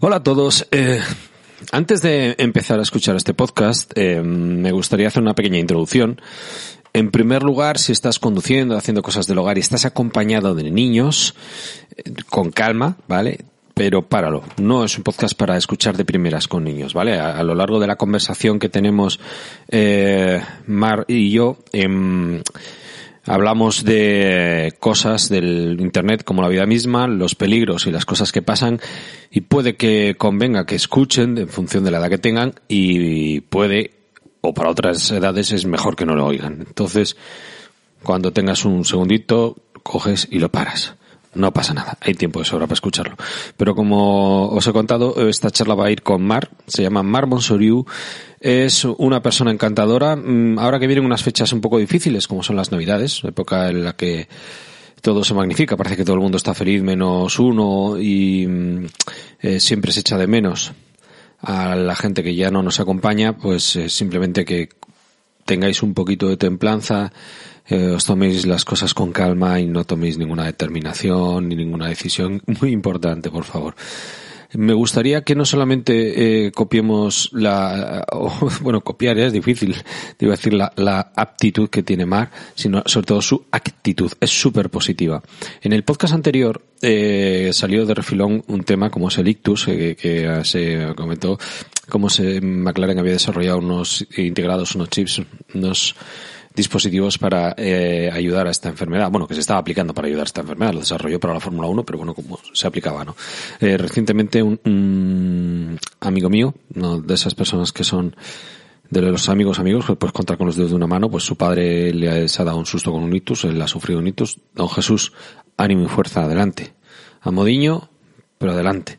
Hola a todos. Eh, antes de empezar a escuchar este podcast, eh, me gustaría hacer una pequeña introducción. En primer lugar, si estás conduciendo, haciendo cosas del hogar y estás acompañado de niños, eh, con calma, ¿vale? Pero páralo. No es un podcast para escuchar de primeras con niños, ¿vale? A, a lo largo de la conversación que tenemos eh, Mar y yo, em, Hablamos de cosas del Internet como la vida misma, los peligros y las cosas que pasan y puede que convenga que escuchen en función de la edad que tengan y puede, o para otras edades es mejor que no lo oigan. Entonces, cuando tengas un segundito, coges y lo paras. No pasa nada, hay tiempo de sobra para escucharlo. Pero como os he contado, esta charla va a ir con Mar, se llama Mar Monsoriu, es una persona encantadora. Mm, Ahora que vienen unas fechas un poco difíciles, como son las Navidades, época en la que todo se magnifica, parece que todo el mundo está feliz menos uno y mm, eh, siempre se echa de menos a la gente que ya no nos acompaña, pues eh, simplemente que tengáis un poquito de templanza, eh, os toméis las cosas con calma y no toméis ninguna determinación ni ninguna decisión muy importante, por favor. Me gustaría que no solamente eh, copiemos la, o, bueno, copiar es difícil, a decir la, la aptitud que tiene Mar, sino sobre todo su actitud, es súper positiva. En el podcast anterior eh, salió de refilón un tema como es el ictus, eh, que se comentó cómo se McLaren había desarrollado unos integrados, unos chips, unos dispositivos para eh, ayudar a esta enfermedad. Bueno, que se estaba aplicando para ayudar a esta enfermedad. Lo desarrolló para la Fórmula 1, pero bueno, como se aplicaba, ¿no? Eh, recientemente un, un amigo mío, ¿no? de esas personas que son de los amigos amigos, que puedes contar con los dedos de una mano, pues su padre le ha, dado un susto con un ictus, él ha sufrido un ictus. Don Jesús, ánimo y fuerza, adelante. A modiño, pero adelante.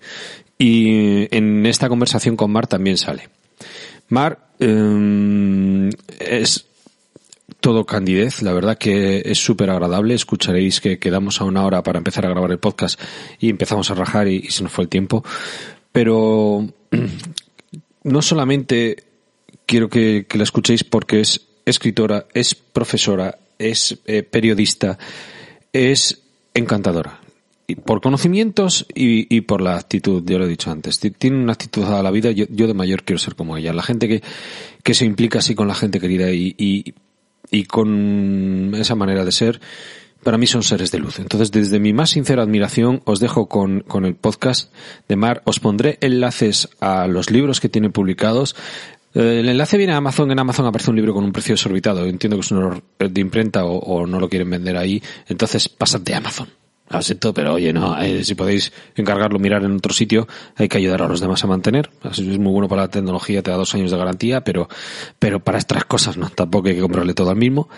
Y en esta conversación con Mar también sale. Mar eh, es todo candidez, la verdad que es súper agradable. Escucharéis que quedamos a una hora para empezar a grabar el podcast y empezamos a rajar y, se nos fue el tiempo. Pero no solamente quiero que, la escuchéis porque es escritora, es profesora, es eh, periodista, es encantadora. Y por conocimientos y, por la actitud, ya lo he dicho antes. Tiene una actitud a la vida, yo, yo, de mayor quiero ser como ella. La gente que, que se implica así con la gente querida y, y con esa manera de ser, para mí son seres de luz. Entonces, desde mi más sincera admiración, os dejo con, con el podcast de Mar. Os pondré enlaces a los libros que tiene publicados. Eh, El enlace viene a Amazon. En Amazon aparece un libro con un precio desorbitado. Entiendo que es un error de imprenta o, o no lo quieren vender ahí. Entonces, pasad de Amazon. Lo siento, pero oye, no, eh, si podéis encargarlo, mirar en otro sitio, hay que ayudar a los demás a mantener. Es muy bueno para la tecnología, te da dos años de garantía, pero, pero para estas cosas no, tampoco hay que comprarle todo al mismo.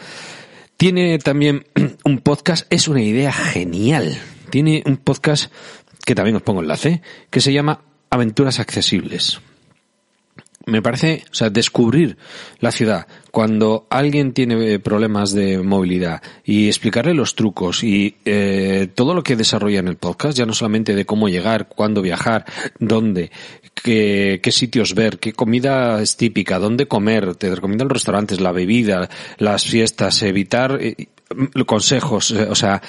Tiene también un podcast, es una idea genial. Tiene un podcast que también os pongo enlace, que se llama Aventuras Accesibles me parece, o sea, descubrir la ciudad cuando alguien tiene problemas de movilidad y explicarle los trucos y eh, todo lo que desarrolla en el podcast, ya no solamente de cómo llegar, cuándo viajar, dónde, qué, qué sitios ver, qué comida es típica, dónde comer, te recomiendan los restaurantes, la bebida, las fiestas, evitar eh, consejos, o sea,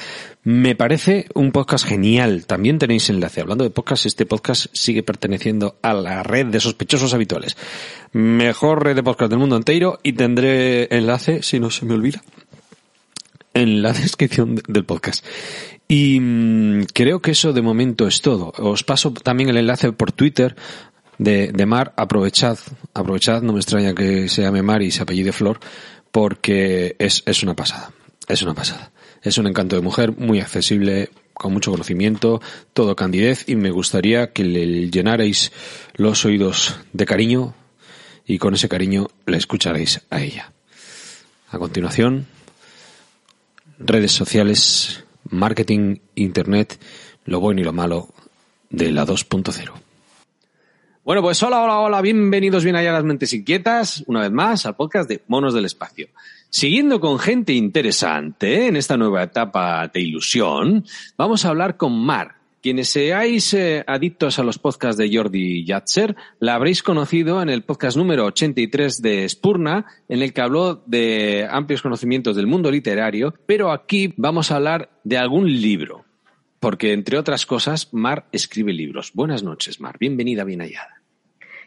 me parece un podcast genial. También tenéis enlace. Hablando de podcast, este podcast sigue perteneciendo a la red de sospechosos habituales. Mejor red de podcast del mundo entero y tendré enlace, si no se me olvida, en la descripción del podcast. Y mmm, creo que eso de momento es todo. Os paso también el enlace por Twitter de, de Mar. Aprovechad, aprovechad, no me extraña que se llame Mar y se apellide Flor, porque es, es una pasada. Es una pasada. Es un encanto de mujer muy accesible, con mucho conocimiento, todo candidez y me gustaría que le llenarais los oídos de cariño y con ese cariño le escucharéis a ella. A continuación, redes sociales, marketing, internet, lo bueno y lo malo de la 2.0. Bueno, pues hola, hola, hola, bienvenidos bien allá las mentes inquietas, una vez más al podcast de Monos del Espacio. Siguiendo con gente interesante en esta nueva etapa de ilusión, vamos a hablar con Mar. Quienes seáis eh, adictos a los podcasts de Jordi Yatzer, la habréis conocido en el podcast número 83 de Spurna, en el que habló de amplios conocimientos del mundo literario, pero aquí vamos a hablar de algún libro porque entre otras cosas, Mar escribe libros. Buenas noches, Mar. Bienvenida, bien hallada.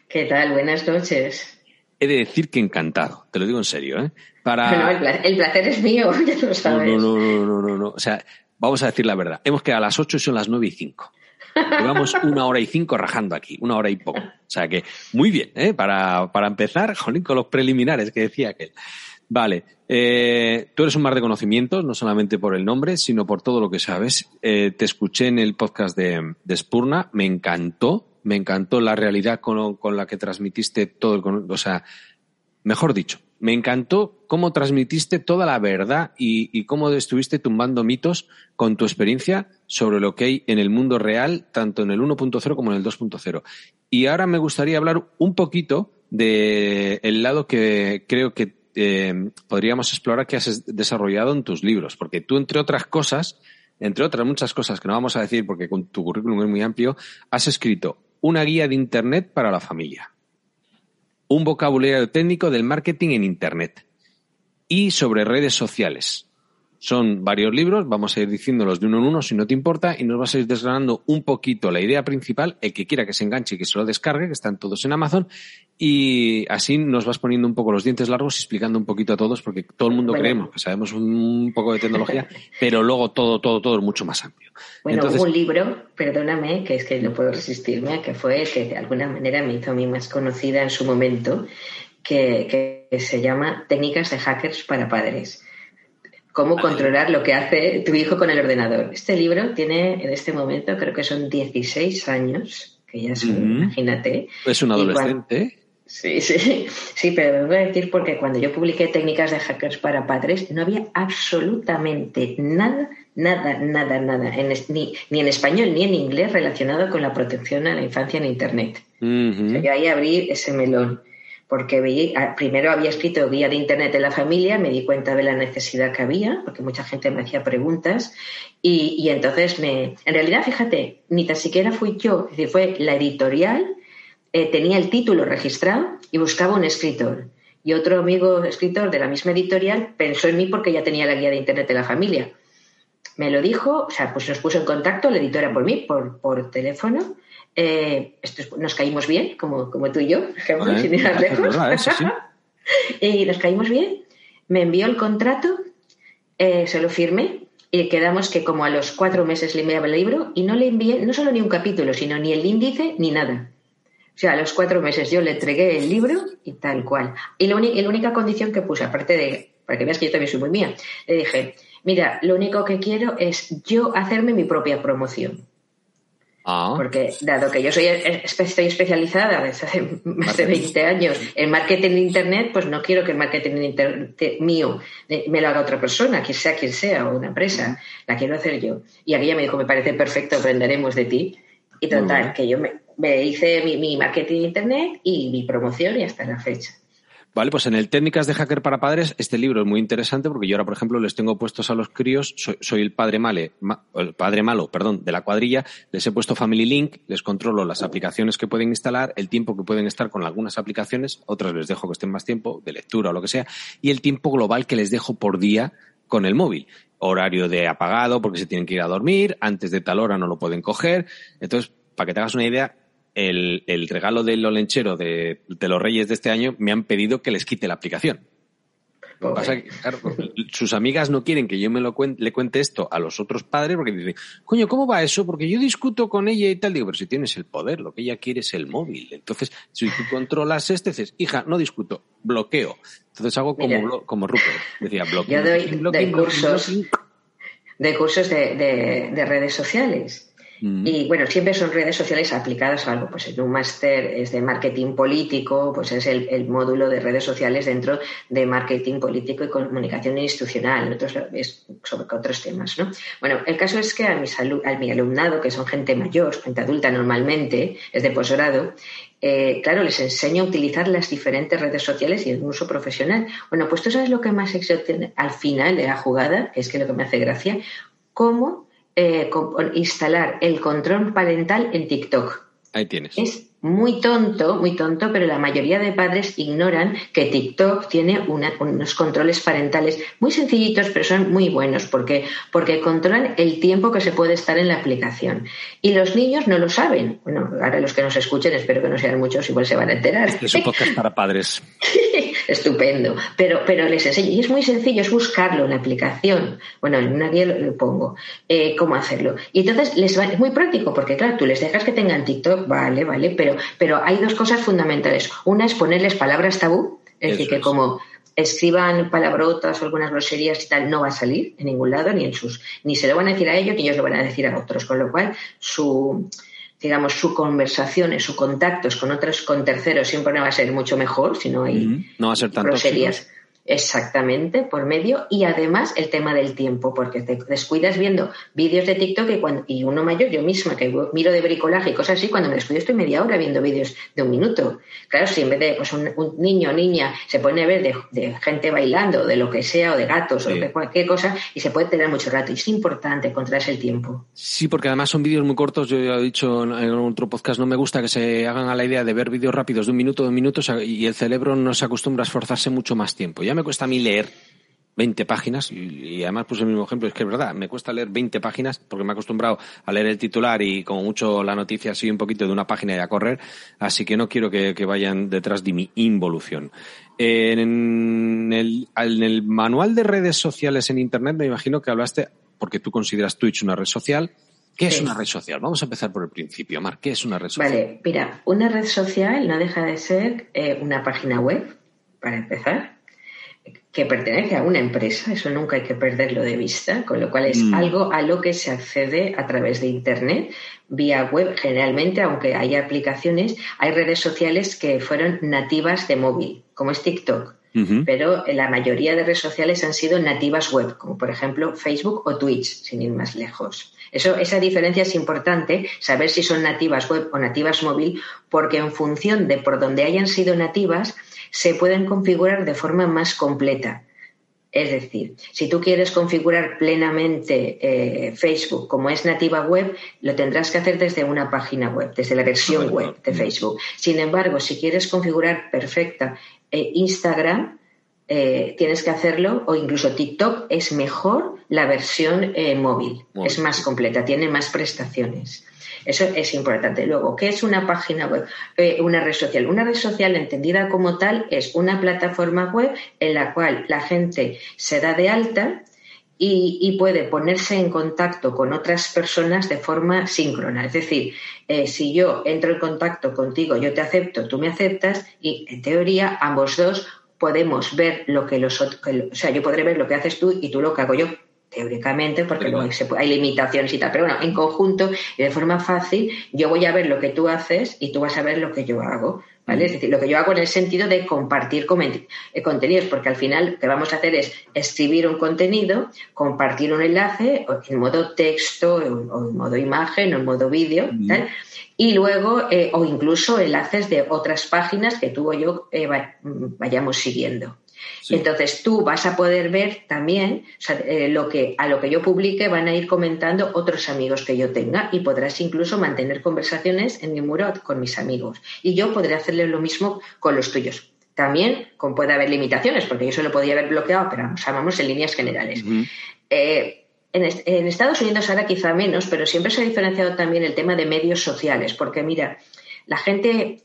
¿Qué tal? Buenas noches. He de decir que encantado, te lo digo en serio, ¿eh? Para... el, placer, es mío, ya lo sabes. No, no, no, no, no, no, O sea, vamos a decir la verdad. Hemos quedado a las 8 y son las 9 y 5. Llevamos una hora y cinco rajando aquí, una hora y poco. O sea que, muy bien, ¿eh? Para, para empezar, jolín, con los preliminares que decía aquel. Vale, eh, tú eres un mar de conocimientos, no solamente por el nombre, sino por todo lo que sabes. Eh, te escuché en el podcast de, de, Spurna, me encantó, me encantó la realidad con, con la que transmitiste todo el, o sea, mejor dicho, me encantó cómo transmitiste toda la verdad y, cómo estuviste tumbando mitos con tu experiencia sobre lo que hay en el mundo real, tanto en el 1.0 como en el 2.0. Y ahora me gustaría hablar un poquito del el lado que creo que eh, podríamos explorar qué has desarrollado en tus libros, porque tú, entre otras cosas, entre otras muchas cosas que no vamos a decir porque con tu currículum es muy amplio, has escrito una guía de Internet para la familia, un vocabulario técnico del marketing en Internet y sobre redes sociales. Son varios libros, vamos a ir diciéndolos de uno en uno si no te importa y nos vas a ir desgranando un poquito la idea principal, el que quiera que se enganche y que se lo descargue, que están todos en Amazon, y así nos vas poniendo un poco los dientes largos y explicando un poquito a todos, porque todo el mundo creemos que sabemos un poco de tecnología, pero luego todo, todo, todo es mucho más amplio. Bueno, un libro, perdóname, que es que no puedo resistirme, que fue el que de alguna manera me hizo a mí más conocida en su momento, que, que se llama Técnicas de Hackers para Padres cómo controlar lo que hace tu hijo con el ordenador. Este libro tiene en este momento, creo que son 16 años, que ya son, imagínate. Es un adolescente. Sí, sí, sí, pero me voy a decir porque cuando yo publiqué técnicas de hackers para padres, no había absolutamente nada, nada, nada, nada, ni, ni, en español ni en inglés relacionado con la protección a la infancia en Internet. yo ahí abrí ese melón porque primero había escrito guía de Internet de la familia, me di cuenta de la necesidad que había, porque mucha gente me hacía preguntas, y, entonces me, en realidad, fíjate, ni tan siquiera fui yo, es decir, fue la editorial, eh, tenía el título registrado y buscaba un escritor. Y otro amigo escritor de la misma editorial pensó en mí porque ya tenía la guía de Internet de la familia. Me lo dijo, o sea, pues nos puso en contacto la editora por mí, por, por teléfono, eh, nos caímos bien, como, como tú y yo, sin ir lejos. y nos caímos bien. Me envió el contrato, eh, se lo firmé y quedamos que como a los cuatro meses le enviaba el libro y no le envié no solo ni un capítulo, sino ni el índice ni nada. O sea, a los cuatro meses yo le entregué el libro y tal cual. Y la, la única condición que puse, aparte de, para que veas que yo también soy muy mía, le dije, mira, lo único que quiero es yo hacerme mi propia promoción. Ah. Porque dado que yo soy estoy especializada desde hace más de 20 años en marketing de Internet, pues no quiero que el marketing Internet mío me lo haga otra persona, quien sea quien sea, o una empresa. La quiero hacer yo. Y aquella me dijo, me parece perfecto, aprenderemos de ti. Y total, que yo me, hice mi, mi marketing de Internet y mi promoción y hasta la fecha. Vale, pues en el Técnicas de Hacker para Padres, este libro es muy interesante porque yo ahora, por ejemplo, les tengo puestos a los críos, soy, el padre male, el padre malo, perdón, de la cuadrilla, les he puesto Family Link, les controlo las aplicaciones que pueden instalar, el tiempo que pueden estar con algunas aplicaciones, otras les dejo que estén más tiempo, de lectura o lo que sea, y el tiempo global que les dejo por día con el móvil. Horario de apagado porque se tienen que ir a dormir, antes de tal hora no lo pueden coger. Entonces, para que te hagas una idea, el, el regalo del olenchero de, de, los Reyes de este año me han pedido que les quite la aplicación. Lo que pasa es que, claro, sus amigas no quieren que yo me lo cuente, le cuente esto a los otros padres porque dicen, coño, ¿cómo va eso? Porque yo discuto con ella y tal. Digo, pero si tienes el poder, lo que ella quiere es el móvil. Entonces, si tú controlas este, dices, hija, no discuto, bloqueo. Entonces hago como, como Rupert. Decía, bloqueo. Yo doy, cursos, de, cursos de, de, de redes sociales Y bueno, siempre son redes sociales aplicadas a algo. Pues en un máster es de marketing político, pues es el, módulo de redes sociales dentro de marketing político y comunicación institucional. Otros es sobre otros temas, ¿no? Bueno, el caso es que a, mis a mi alumnado, que son gente mayor, gente adulta normalmente, es de posgrado, eh, claro, les enseño a utilizar las diferentes redes sociales y el uso profesional. Bueno, pues tú sabes lo que más tiene al final de la jugada, que es que lo que me hace gracia, cómo eh, instalar el control parental en TikTok. Ahí tienes muy tonto, muy tonto, pero la mayoría de padres ignoran que TikTok tiene unos controles parentales muy sencillitos, pero son muy buenos porque, porque controlan el tiempo que se puede estar en la aplicación. Y los niños no lo saben. Bueno, ahora los que nos escuchen, espero que no sean muchos, igual se van a enterar. Este es un podcast para padres. Estupendo. Pero, pero les enseño. Y es muy sencillo, es buscarlo en la aplicación. Bueno, en una guía lo, pongo. Eh, cómo hacerlo. Y entonces les va, es muy práctico porque, claro, tú les dejas que tengan TikTok, vale, vale, pero pero, hay dos cosas fundamentales. Una es ponerles palabras tabú, es decir, que como escriban palabrotas o algunas groserías y tal, no va a salir en ningún lado, ni en sus, ni se lo van a decir a ellos, ni ellos lo van a decir a otros, con lo cual su digamos, su conversación, su contactos con otros, con terceros, siempre no va a ser mucho mejor si no hay no va a ser groserías. Exactamente, por medio. Y además el tema del tiempo, porque te descuidas viendo vídeos de TikTok y, cuando, y uno mayor, yo misma, que miro de bricolaje y cosas así, cuando me descuido estoy media hora viendo vídeos de un minuto. Claro, si en vez de pues, un, niño o niña se pone a ver de, gente bailando, de lo que sea, o de gatos, o de cualquier cosa, y se puede tener mucho rato. Y es importante encontrarse el tiempo. Sí, porque además son vídeos muy cortos. Yo ya he dicho en otro podcast, no me gusta que se hagan a la idea de ver vídeos rápidos de un minuto, dos minutos, y el cerebro no se acostumbra a esforzarse mucho más tiempo. Ya me cuesta a mí leer 20 páginas y, además puse el mismo ejemplo, es que es verdad, me cuesta leer 20 páginas porque me he acostumbrado a leer el titular y como mucho la noticia así un poquito de una página y a correr, así que no quiero que, vayan detrás de mi involución. En el, en el manual de redes sociales en Internet me imagino que hablaste, porque tú consideras Twitch una red social, ¿Qué es una red social? Vamos a empezar por el principio. Mar, ¿qué es una red social? Vale, mira, una red social no deja de ser eh, una página web, para empezar, que pertenece a una empresa, eso nunca hay que perderlo de vista, con lo cual es mm. algo a lo que se accede a través de Internet, vía web generalmente, aunque haya aplicaciones, hay redes sociales que fueron nativas de móvil, como es TikTok. Pero la mayoría de redes sociales han sido nativas web, como por ejemplo Facebook o Twitch, sin ir más lejos. Eso, esa diferencia es importante, saber si son nativas web o nativas móvil, porque en función de por dónde hayan sido nativas, se pueden configurar de forma más completa. Es decir, si tú quieres configurar plenamente eh, Facebook como es nativa web, lo tendrás que hacer desde una página web, desde la versión web de Facebook. Sin embargo, si quieres configurar perfecta eh, Instagram, eh, tienes que hacerlo, o incluso TikTok, es mejor la versión móvil, es más completa, tiene más prestaciones. Eso es importante. Luego, ¿qué es una página web? Eh, una red social. Una red social entendida como tal es una plataforma web en la cual la gente se da de alta y, puede ponerse en contacto con otras personas de forma síncrona. Es decir, eh, si yo entro en contacto contigo, yo te acepto, tú me aceptas y en teoría ambos dos podemos ver lo que los otros, o sea, yo podré ver lo que haces tú y tú lo que hago yo teóricamente, porque luego hay, limitaciones y tal, pero bueno, en conjunto y de forma fácil, yo voy a ver lo que tú haces y tú vas a ver lo que yo hago. ¿Vale? Es decir, lo que yo hago en el sentido de compartir eh, contenidos, porque al final lo que vamos a hacer es escribir un contenido, compartir un enlace en modo texto, o en modo imagen, o en modo vídeo, y luego, eh, o incluso enlaces de otras páginas que tú o yo eh, vayamos siguiendo. Entonces tú vas a poder ver también eh, lo que, a lo que yo publique van a ir comentando otros amigos que yo tenga y podrás incluso mantener conversaciones en mi muro con mis amigos. Y yo podré hacerle lo mismo con los tuyos. También puede haber limitaciones, porque yo solo podía haber bloqueado, pero vamos, en líneas generales. Eh, en, Estados Unidos ahora quizá menos, pero siempre se ha diferenciado también el tema de medios sociales, porque mira, la gente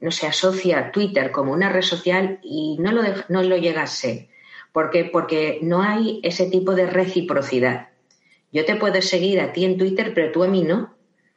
no se asocia a Twitter como una red social y no lo, no lo llega a ser. ¿Por Porque no hay ese tipo de reciprocidad. Yo te puedo seguir a ti en Twitter, pero tú a mí no.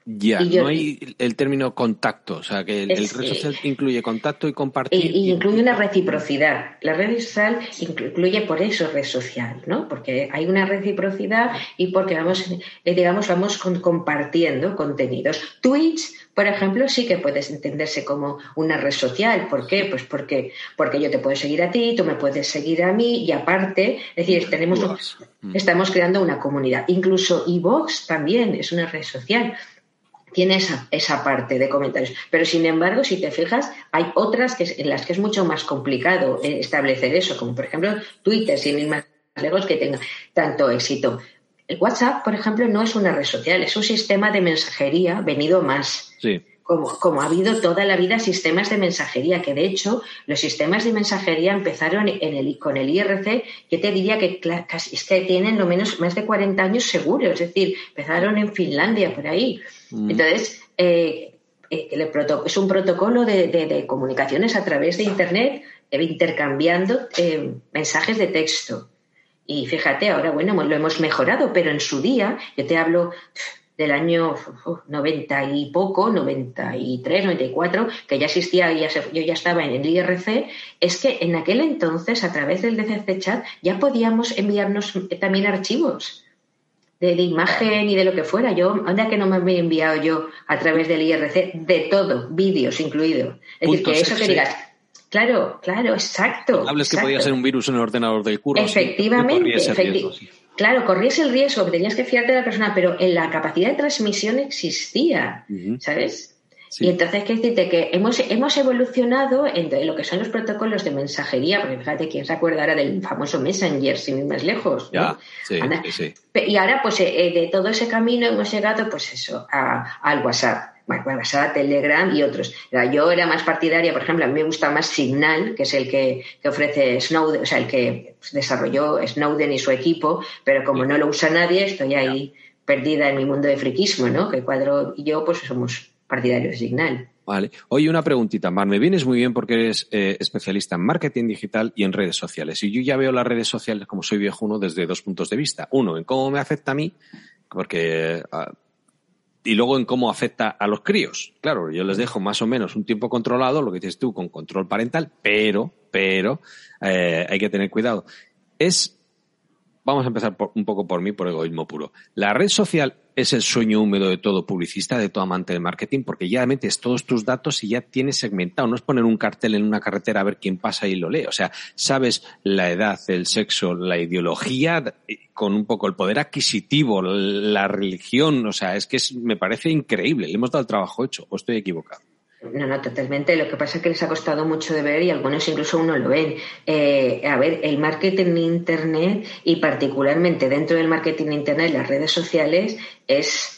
Ya, no hay el término contacto, o sea, que el, red social incluye contacto y compartir. Y, incluye una reciprocidad. La red social incluye por eso red social, ¿no? Porque hay una reciprocidad y porque vamos, eh, digamos, vamos compartiendo contenidos. Twitch, por ejemplo, sí que puedes entenderse como una red social. ¿Por qué? Pues porque, porque yo te puedo seguir a ti, tú me puedes seguir a mí y aparte, es decir, tenemos, estamos creando una comunidad. Incluso iVox también es una red social tiene esa, esa, parte de comentarios. Pero sin embargo, si te fijas, hay otras que, en las que es mucho más complicado eh, establecer eso, como por ejemplo Twitter, sin ir más lejos, que tenga tanto éxito. El WhatsApp, por ejemplo, no es una red social, es un sistema de mensajería venido más. Sí como, ha habido toda la vida sistemas de mensajería, que de hecho los sistemas de mensajería empezaron en el, con el IRC, yo te diría que casi, es que tienen lo menos más de 40 años seguros, es decir, empezaron en Finlandia, por ahí. Mm. Entonces, eh, eh, es un protocolo de, comunicaciones a través de Internet, eh, intercambiando mensajes de texto. Y fíjate, ahora, bueno, lo hemos mejorado, pero en su día, yo te hablo del año 90 y poco, 93, 94, que ya existía, ya yo ya estaba en el IRC, es que en aquel entonces, a través del DCC Chat, ya podíamos enviarnos también archivos de, imagen y de lo que fuera. Yo, ¿dónde que no me había enviado yo a través del IRC? De todo, vídeos incluidos. Es decir, que eso que digas, Claro, claro, exacto. Hables que podía ser un virus en el ordenador del curro. Efectivamente, efectivamente. Claro, corrías el riesgo, tenías que fiarte de la persona, pero en la capacidad de transmisión existía, ¿sabes? Y entonces, ¿qué decirte? Que hemos, hemos evolucionado en lo que son los protocolos de mensajería, porque fíjate, ¿quién se acuerda ahora del famoso Messenger, sin ir más lejos? Ya, sí, sí, Y ahora, pues, eh, de todo ese camino hemos llegado, pues eso, al WhatsApp bueno, WhatsApp, Telegram y otros. Yo era más partidaria, por ejemplo, a mí me gusta más Signal, que es el que, ofrece Snowden, o sea, el que desarrolló Snowden y su equipo, pero como no lo usa nadie, estoy ahí perdida en mi mundo de friquismo, ¿no? Que Cuadro y yo, pues somos partidarios de Signal. Vale. Oye, una preguntita, Mar. Me vienes muy bien porque eres eh, especialista en marketing digital y en redes sociales. Y yo ya veo las redes sociales, como soy viejuno, desde dos puntos de vista. Uno, en cómo me afecta a mí, porque ah, y luego en cómo afecta a los críos. Claro, yo les dejo más o menos un tiempo controlado, lo que dices tú, con control parental, pero, pero, eh, hay que tener cuidado. Es, vamos a empezar un poco por mí, por egoísmo puro. La red social es el sueño húmedo de todo publicista, de todo amante de marketing, porque ya metes todos tus datos y ya tienes segmentado. No es poner un cartel en una carretera a ver quién pasa y lo lee. O sea, sabes la edad, el sexo, la ideología, con un poco el poder adquisitivo, la religión. O sea, es que me parece increíble. Le hemos dado el trabajo hecho, o estoy equivocado. No, no, totalmente. Lo que pasa es que les ha costado mucho de ver y algunos incluso uno lo ven. Eh, a ver, el marketing Internet y particularmente dentro del marketing Internet, las redes sociales, es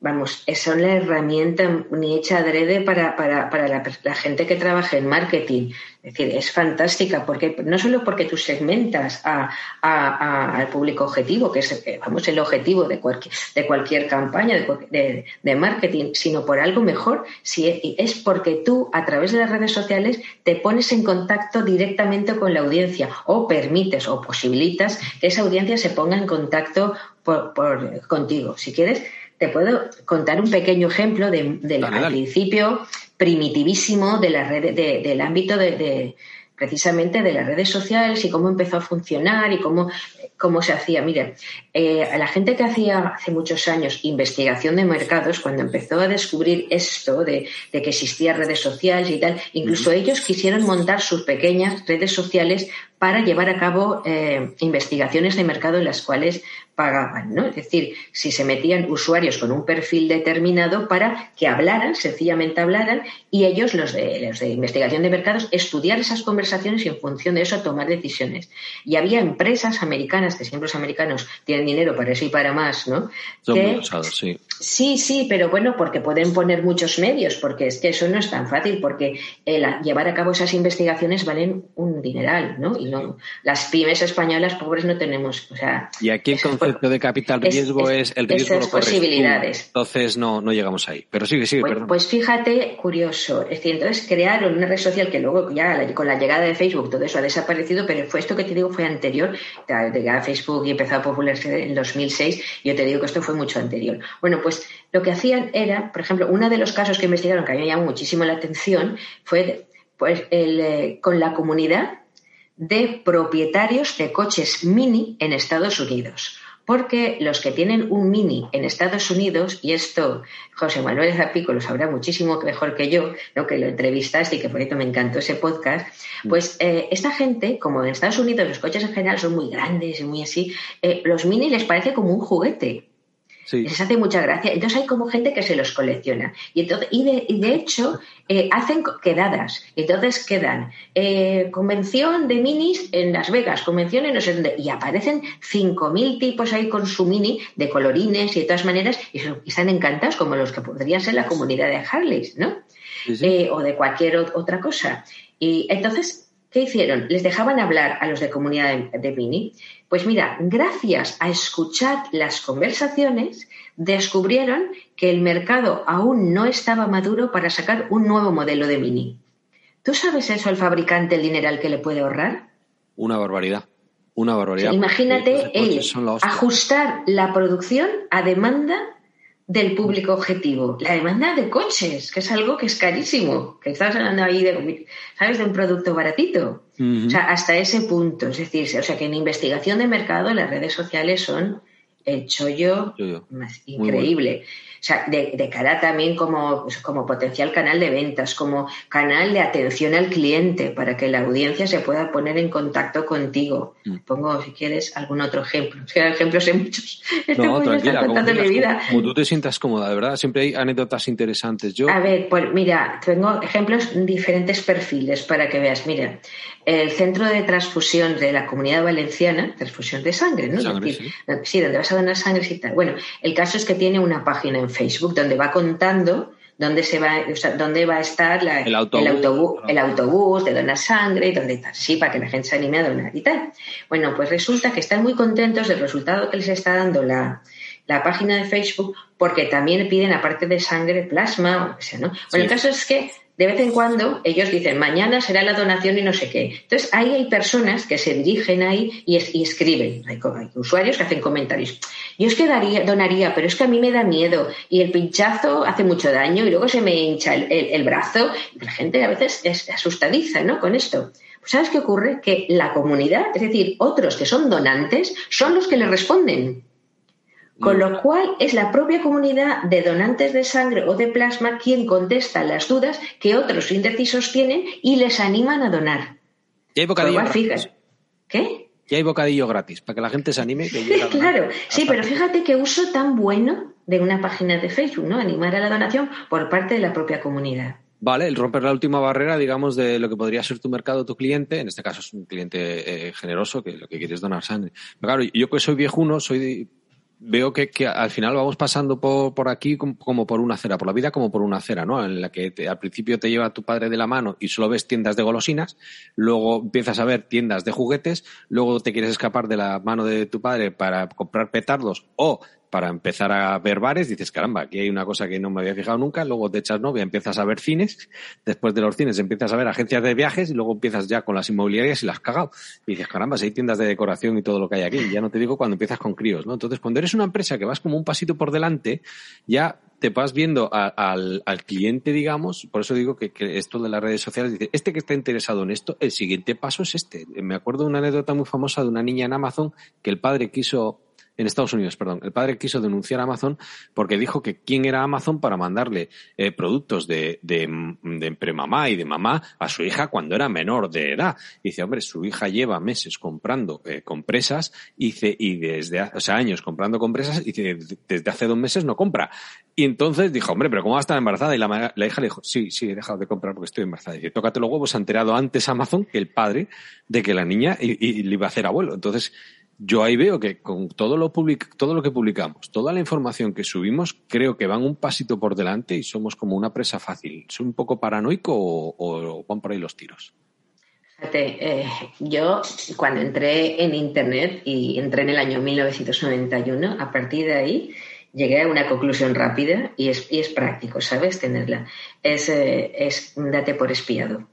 vamos, son la herramienta ni hecha adrede para, para, para la, gente que trabaja en marketing. Es decir, es fantástica, porque no solo porque tú segmentas a, al público objetivo, que es eh, vamos, el objetivo de cualquier, de cualquier campaña de, de, marketing, sino por algo mejor, si es porque tú, a través de las redes sociales, te pones en contacto directamente con la audiencia o permites o posibilitas que esa audiencia se ponga en contacto por, por, contigo. Si quieres, te puedo contar un pequeño ejemplo del principio primitivísimo de la red, del ámbito de, precisamente de las redes sociales y cómo empezó a funcionar y cómo, cómo se hacía. Mire, eh, a la gente que hacía hace muchos años investigación de mercados, cuando empezó a descubrir esto de, que existían redes sociales y tal, incluso ellos quisieron montar sus pequeñas redes sociales para llevar a cabo eh, investigaciones de mercado en las cuales pagaban, ¿no? Es decir, si se metían usuarios con un perfil determinado para que hablaran, sencillamente hablaran, y ellos, los de, los de investigación de mercados, estudiar esas conversaciones y en función de eso tomar decisiones. Y había empresas americanas, que siempre los americanos tienen dinero para eso y para más, ¿no? Son sí. Sí, sí, pero bueno, porque pueden poner muchos medios, porque es que eso no es tan fácil, porque llevar a cabo esas investigaciones valen un dineral, ¿no? no. Las pymes españolas pobres no tenemos. O sea, y aquí el concepto de capital riesgo es, el riesgo lo posibilidades. entonces no, no llegamos ahí. Pero sigue, sigue, pues, perdón. Pues fíjate, curioso. Es decir, entonces crearon una red social que luego ya con la llegada de Facebook todo eso ha desaparecido, pero fue esto que te digo fue anterior. Llegaba Facebook y empezó a popularse en 2006. Yo te digo que esto fue mucho anterior. Bueno, pues lo que hacían era, por ejemplo, uno de los casos que investigaron que a mí me llamó muchísimo la atención fue pues, eh, con la comunidad de propietarios de coches mini en Estados Unidos. Porque los que tienen un mini en Estados Unidos, y esto José Manuel Zapico lo sabrá muchísimo mejor que yo, lo que lo entrevistaste y que por eso me encantó ese podcast, mm. pues eh, esta gente, como en Estados Unidos los coches en general son muy grandes y muy así, eh, los mini les parece como un juguete. Les hace mucha gracia. Entonces hay como gente que se los colecciona. Y, entonces, y, de, hecho eh, hacen quedadas. Entonces quedan eh, convención de minis en Las Vegas, convención en no sé dónde. Y aparecen 5.000 tipos ahí con su mini de colorines y de todas maneras. Y, están encantados como los que podrían ser la comunidad de Harley, ¿no? Eh, o de cualquier otra cosa. Y entonces ¿Qué hicieron? Les dejaban hablar a los de comunidad de, Mini. Pues mira, gracias a escuchar las conversaciones, descubrieron que el mercado aún no estaba maduro para sacar un nuevo modelo de Mini. ¿Tú sabes eso el fabricante el dineral que le puede ahorrar? Una barbaridad. Una barbaridad. imagínate él ajustar la producción a demanda del público objetivo. La demanda de coches, que es algo que es carísimo, que estás hablando ahí de, ¿sabes? De un producto baratito. O sea, hasta ese punto. Es decir, o sea, que en investigación de mercado las redes sociales son el chollo, más increíble. Sea, de, cara también como, pues, como potencial canal de ventas, como canal de atención al cliente, para que la audiencia se pueda poner en contacto contigo. Mm. Pongo, si quieres, algún otro ejemplo. Es que ejemplos hay muchos. no, tranquila, como, mi vida. Como, tú te sientas cómoda, de verdad. Siempre hay anécdotas interesantes. Yo... A ver, pues mira, tengo ejemplos, diferentes perfiles para que veas. Mira, el centro de transfusión de la comunidad valenciana, transfusión de sangre, ¿no? sí. donde vas a donar sangre y tal. Bueno, el caso es que tiene una página en Facebook donde va contando dónde se va, dónde va a estar el, autobús, el, autobús, de donar sangre, dónde está, sí, para que la gente se anime a donar y tal. Bueno, pues resulta que están muy contentos del resultado que les está dando la, página de Facebook, porque también piden, aparte de sangre, plasma, o sea, ¿no? Bueno, el caso es que de vez en cuando ellos dicen, mañana será la donación y no sé qué. Entonces, ahí hay personas que se dirigen ahí y, escriben. Hay, usuarios que hacen comentarios. Yo es que daría, donaría, pero es que a mí me da miedo y el pinchazo hace mucho daño y luego se me hincha el, brazo. Y la gente a veces es asustadiza ¿no? con esto. Pues ¿Sabes qué ocurre? Que la comunidad, es decir, otros que son donantes, son los que le responden. Con lo cual es la propia comunidad de donantes de sangre o de plasma quien contesta las dudas que otros indecisos tienen y les animan a donar. Y hay bocadillo gratis. ¿Qué? Y hay bocadillo gratis, para que la gente se anime. claro, sí, pero fíjate qué uso tan bueno de una página de Facebook, ¿no? Animar a la donación por parte de la propia comunidad. Vale, el romper la última barrera, digamos, de lo que podría ser tu mercado, tu cliente, en este caso es un cliente eh, generoso que lo que quiere es donar sangre. Pero claro, yo que soy viejuno, soy veo que, que, al final vamos pasando por, por, aquí como, por una acera, por la vida como por una acera, ¿no? En la que al principio te lleva tu padre de la mano y solo ves tiendas de golosinas, luego empiezas a ver tiendas de juguetes, luego te quieres escapar de la mano de tu padre para comprar petardos o para empezar a ver bares, dices, caramba, aquí hay una cosa que no me había fijado nunca, luego te echas novia, empiezas a ver cines, después de los cines empiezas a ver agencias de viajes y luego empiezas ya con las inmobiliarias y las cagado. Y dices, caramba, si hay tiendas de decoración y todo lo que hay aquí, ya no te digo cuando empiezas con críos, ¿no? Entonces, cuando eres una empresa que vas como un pasito por delante, ya te vas viendo al, cliente, digamos, por eso digo que, que, esto de las redes sociales, dice, este que está interesado en esto, el siguiente paso es este. Me acuerdo de una anécdota muy famosa de una niña en Amazon que el padre quiso en Estados Unidos, perdón. El padre quiso denunciar a Amazon porque dijo que quién era Amazon para mandarle eh, productos de, de, de, premamá y de mamá a su hija cuando era menor de edad. dice, hombre, su hija lleva meses comprando eh, compresas y, dice, y desde hace años comprando compresas y dice, desde hace dos meses no compra. Y entonces dijo, hombre, pero ¿cómo va a estar embarazada? Y la, la hija le dijo, sí, sí, he dejado de comprar porque estoy embarazada. Y dice, tócate los huevos, se ha enterado antes Amazon que el padre de que la niña y, le iba a hacer abuelo. Entonces, yo ahí veo que con todo lo, todo lo que publicamos, toda la información que subimos, creo que van un pasito por delante y somos como una presa fácil. ¿Soy un poco paranoico o, van por ahí los tiros? Fíjate, eh, yo cuando entré en Internet y entré en el año 1991, a partir de ahí llegué a una conclusión rápida y es, y es práctico, ¿sabes? Tenerla. Es, eh, es date por espiado.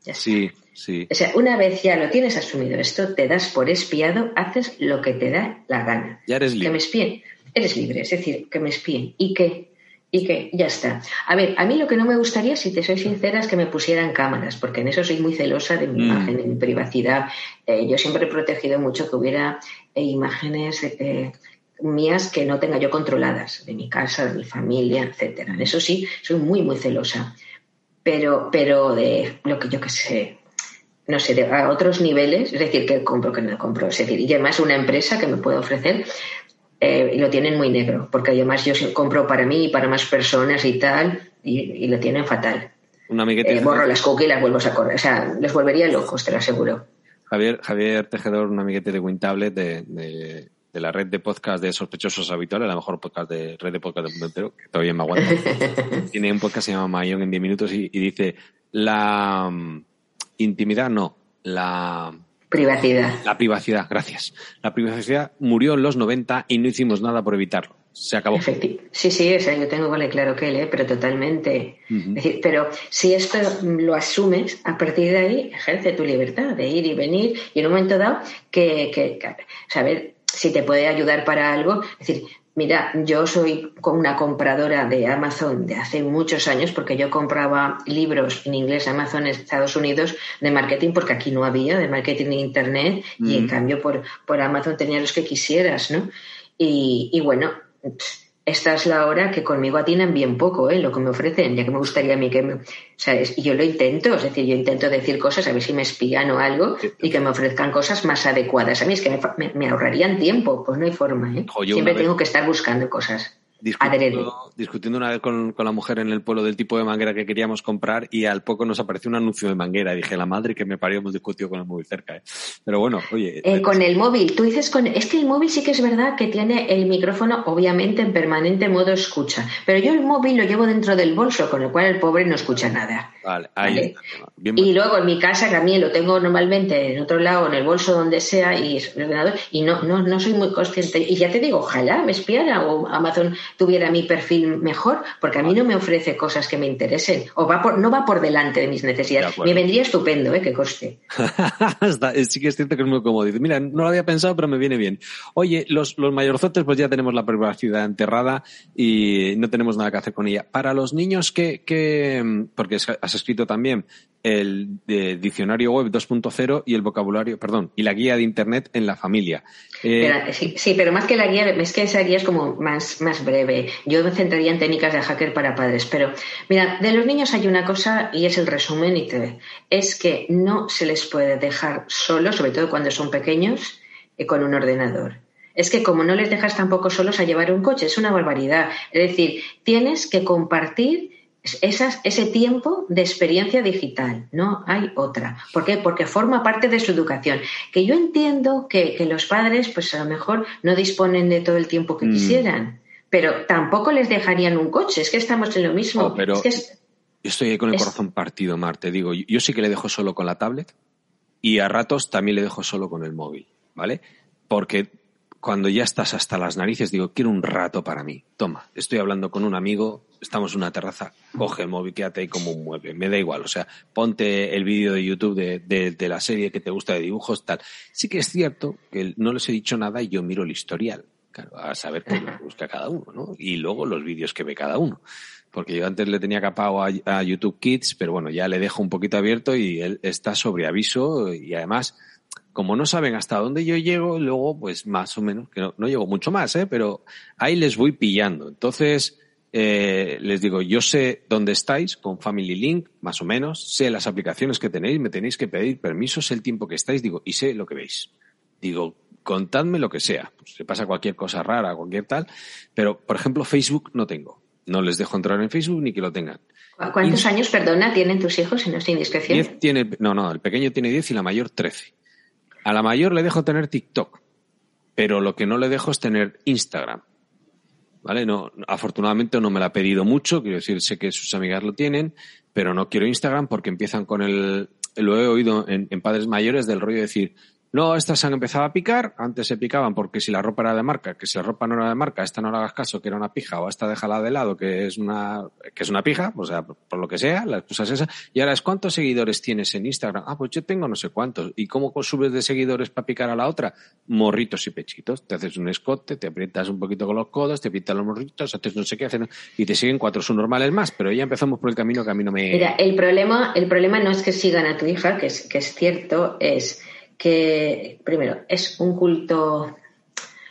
Sí, sí. O sea, una vez ya lo tienes asumido esto, te das por espiado, haces lo que te da la gana. Ya eres libre. Que me espíen. Eres libre, es decir, que me espíen. ¿Y qué? Y que ya está. A ver, a mí lo que no me gustaría, si te soy sincera, es que me pusieran cámaras, porque en eso soy muy celosa de mi Mm. imagen, de mi privacidad. Eh, yo siempre he protegido mucho que hubiera eh, imágenes eh, mías que no tenga yo controladas, de mi casa, de mi familia, etcétera. En eso sí, soy muy, muy celosa. Pero, pero de lo que yo que sé, no sé, de, a otros niveles, es decir, que compro, que no compro, es decir, y además una empresa que me puede ofrecer eh, y lo tienen muy negro, porque además yo compro para mí y para más personas y tal, y, y lo tienen fatal. Un amiguete. Eh, borro las cookies y las vuelvo a correr, o sea, les volvería locos, te lo aseguro. Javier, Javier Tejedor, un amiguete de WinTablet, de, de, de la red de podcast de sospechosos habituales, la mejor podcast de red de podcast del mundo entero, que todavía me aguanta. Tiene un podcast que se llama Mayón en 10 minutos y, y dice, la mm, intimidad no, la, Privacidad. la privacidad, gracias. La privacidad murió en los 90 y no hicimos nada por evitarlo. Se acabó. Efecti- Sí, sí, o sea, yo tengo vale claro que él, ¿eh? pero totalmente. Es decir, pero si esto lo asumes, a partir de ahí ejerce tu libertad de ir y venir y en un momento dado que, que, que saber si te puede ayudar para algo. Es decir, mira, yo soy una compradora de Amazon de hace muchos años porque yo compraba libros en inglés Amazon en Estados Unidos de marketing porque aquí no había de marketing en Internet y en Ujú. cambio por, por Amazon tenía los que quisieras, ¿no? Y, y bueno, esta es la hora que conmigo atinan bien poco, ¿eh? Lo que me ofrecen, ya que me gustaría a mí que me... O sea, es- y yo lo intento, es decir, yo intento decir cosas, a ver si me espían o algo, y que me ofrezcan cosas más adecuadas. A mí es que me, fa- me- me ahorrarían tiempo, pues no hay forma, ¿eh? Siempre vez- tengo que estar buscando cosas. Discutiendo, discutiendo una vez con, con la mujer en el pueblo del tipo de manguera que queríamos comprar y al poco nos apareció un anuncio de manguera. Dije, la madre que me parió, hemos discutido con el móvil cerca. ¿eh? Pero bueno, oye. Eh, con el móvil, tú dices con. Es que el móvil sí que es verdad que tiene el micrófono, obviamente, en permanente modo escucha. Pero yo el móvil lo llevo dentro del bolso, con lo cual el pobre no escucha nada. Vale, ahí Vale. está el tema. Bien, Y luego en mi casa también lo tengo normalmente en otro lado, en el bolso donde sea, y es el ordenador, y no, no, no soy muy consciente. Y ya te digo, ojalá me espiara o Amazon tuviera mi perfil mejor, porque a mí no me ofrece cosas que me interesen, o va por, no va por delante de mis De necesidades. Me vendría estupendo, ¿eh? que coste. Eh, sí que es cierto que es muy cómodo. Mira, no lo había pensado, pero me viene bien. Oye, los, los mayorzotes, pues ya tenemos la privacidad enterrada y no tenemos nada que hacer con ella. Para los niños que, que porque has escrito también el de diccionario web 2.0 y el vocabulario, perdón, y la guía de internet en la familia. Eh, sí, sí, pero más que la guía, es que esa guía es como más, más breve. Yo me centraría en técnicas de hacker para padres. Pero, mira, de los niños hay una cosa y es el resumen y te es que no se les puede dejar solos, sobre todo cuando son pequeños, eh, con un ordenador. Es que como no les dejas tampoco solos a llevar un coche, es una barbaridad. Es decir, tienes que compartir esas, ese tiempo de experiencia digital, no hay otra. ¿Por qué? Porque forma parte de su educación. Que yo entiendo que, que los padres, pues a lo mejor no disponen de todo el tiempo que Mm. quisieran, pero tampoco les dejarían un coche. Es que estamos en lo mismo. No, pero- Es que es- Yo estoy ahí con el Es- corazón partido, Mar. Te digo, yo- yo sí que le dejo solo con la tablet y a ratos también le dejo solo con el móvil, ¿vale? Porque cuando ya estás hasta las narices, digo, quiero un rato para mí. Toma, estoy hablando con un amigo, estamos en una terraza, coge el móvil, quédate ahí como un mueble, me da igual. O sea, ponte el vídeo de YouTube de, de- la serie que te gusta de dibujos, tal. Sí que es cierto que no les he dicho nada y yo miro el historial. Claro, a saber qué busca cada uno, ¿no? Y luego los vídeos que ve cada uno porque yo antes le tenía capado a, a YouTube Kids, pero bueno, ya le dejo un poquito abierto y él está sobre aviso y además, como no saben hasta dónde yo llego, luego pues más o menos, que no, no llego mucho más, ¿eh? pero ahí les voy pillando. Entonces, eh, les digo, yo sé dónde estáis con Family Link, más o menos, sé las aplicaciones que tenéis, me tenéis que pedir permiso, sé el tiempo que estáis, digo, y sé lo que veis. Digo, contadme lo que sea. Pues, se pasa cualquier cosa rara, cualquier tal, pero por ejemplo Facebook no tengo. No les dejo entrar en Facebook ni que lo tengan. ¿cu- ¿Cuántos años, perdona, tienen tus hijos si no es indiscreción? 10 tiene, no, no, el pequeño tiene 10 y la mayor 13. A la mayor le dejo tener TikTok, pero lo que no le dejo es tener Instagram. ¿Vale? No, afortunadamente no me la ha pedido mucho, quiero decir, sé que sus amigas lo tienen, pero no quiero Instagram porque empiezan con el, lo he oído en, en padres mayores del rollo de decir, no, estas han empezado a picar, antes se picaban porque si la ropa era de marca, que si la ropa no era de marca, esta no le hagas caso, que era una pija, o esta déjala de lado, que es una, que es una pija, o sea, por lo que sea, la excusa es esa. Y ahora es cuántos seguidores tienes en Instagram. Ah, pues yo tengo no sé cuántos. ¿Y cómo subes de seguidores para picar a la otra? Morritos y pechitos. Te haces un escote, te aprietas un poquito con los codos, te pintas los morritos, haces no sé qué, hacen, y te siguen cuatro subnormales más, pero ya empezamos por el camino que a mí no me... Mira, el problema, el problema no es que sigan a tu hija, que es, que es cierto, es que, primero, es un culto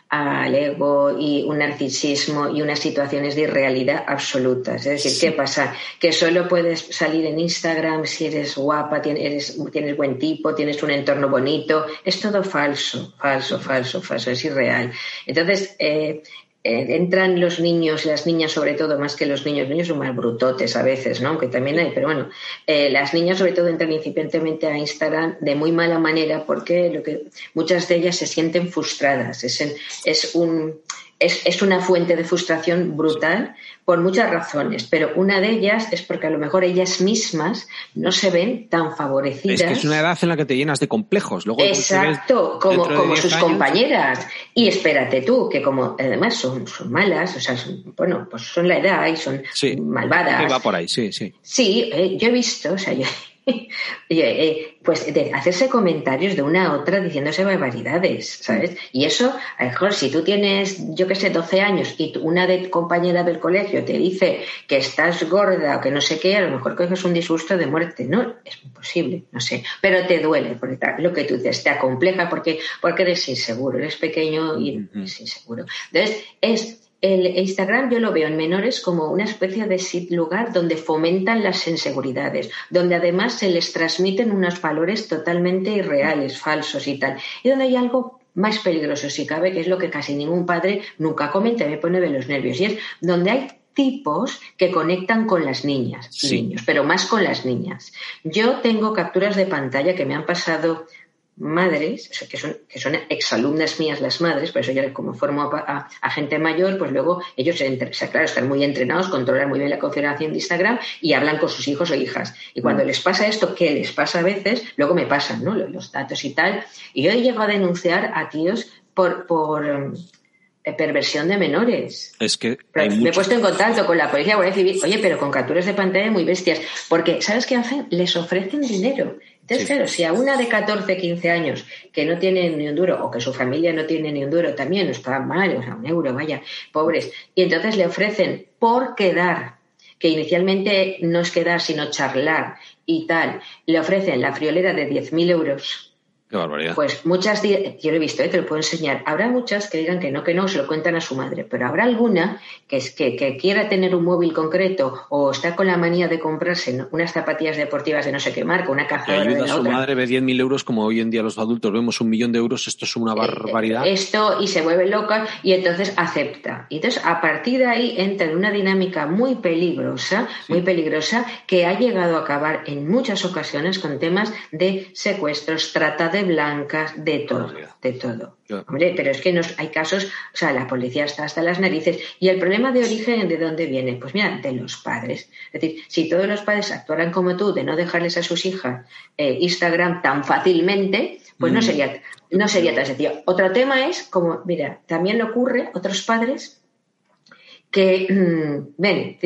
al ego y un narcisismo y unas situaciones de irrealidad absolutas. Es decir, ¿qué pasa? Que solo puedes salir en Instagram si eres guapa, tienes, tienes buen tipo, tienes un entorno bonito. Es todo falso, falso, falso, falso, es irreal. Entonces, eh, eh, entran los niños las niñas sobre todo más que los niños, los niños son más brutotes a veces, ¿no? Aunque también hay, pero bueno, eh, las niñas sobre todo entran incipientemente a Instagram de muy mala manera porque lo que muchas de ellas se sienten frustradas, es, es un es, es, una fuente de frustración brutal por muchas razones, pero una de ellas es porque a lo mejor ellas mismas no se ven tan favorecidas. Es que es una edad en la que te llenas de complejos. Luego Exacto, como, como sus compañeras. Y espérate tú, que como además son, son malas, o sea, bueno, pues son la edad y son malvadas. va por ahí, sí, sí. Sí, eh, yo he visto, o sea, yo, Eh, pues de hacerse comentarios de una a otra diciéndose barbaridades, ¿sabes? Y eso, a lo mejor si tú tienes, yo qué sé, 12 años y una de, compañera del colegio te dice que estás gorda o que no sé qué, a lo mejor coges un disgusto de muerte. No, es imposible, no sé. Pero te duele, porque lo que tú dices, te acompleja porque, porque eres inseguro, eres pequeño y eres inseguro. Entonces, es el Instagram yo lo veo en menores como una especie de lugar donde fomentan las inseguridades, donde además se les transmiten unos valores totalmente irreales, falsos y tal, y donde hay algo más peligroso si cabe, que es lo que casi ningún padre nunca comenta, me pone de los nervios, y es donde hay tipos que conectan con las niñas niños, pero más con las niñas. Yo tengo capturas de pantalla que me han pasado madres, que son, que son exalumnas mías las madres, por eso ya como formo a, gente mayor, pues luego ellos, claro, están muy entrenados, controlan muy bien la configuración de Instagram y hablan con sus hijos o hijas. Y cuando mm. les pasa esto, que les pasa a veces, luego me pasan ¿no? los, datos y tal. Y yo llego a denunciar a tíos por, por eh, perversión de menores. Es que me he puesto en contacto con la policía voy a decir, oye, pero con capturas de pantalla muy bestias, porque ¿sabes qué hacen? Les ofrecen dinero. Entonces, claro, si a una de 14, 15 años que no tiene ni un duro o que su familia no tiene ni un duro también, está mal, o sea, un euro, vaya, pobres, y entonces le ofrecen por quedar, que inicialmente no es quedar sino charlar y tal, le ofrecen la friolera de 10.000 euros Qué barbaridad. Pues muchas, yo lo he visto, ¿eh? te lo puedo enseñar. Habrá muchas que digan que no, que no, se lo cuentan a su madre, pero habrá alguna que, es, que, que quiera tener un móvil concreto o está con la manía de comprarse unas zapatillas deportivas de no sé qué marca, una ayuda de a su madre ve 10.000 euros como hoy en día los adultos vemos un millón de euros, esto es una eh, barbaridad. esto y se vuelve loca y entonces acepta. Y entonces a partir de ahí entra en una dinámica muy peligrosa, muy peligrosa, que ha llegado a acabar en muchas ocasiones con temas de secuestros, trata de blancas, de todo, de todo. Hombre, pero es que nos, hay casos, o sea, la policía está hasta las narices. ¿Y el problema de origen de dónde viene? Pues mira, de los padres. Es decir, si todos los padres actuaran como tú, de no dejarles a sus hijas eh, Instagram tan fácilmente, pues no, mm. sería, no sería tan sencillo. Otro tema es, como, mira, también le ocurre, otros padres que, mm, ven,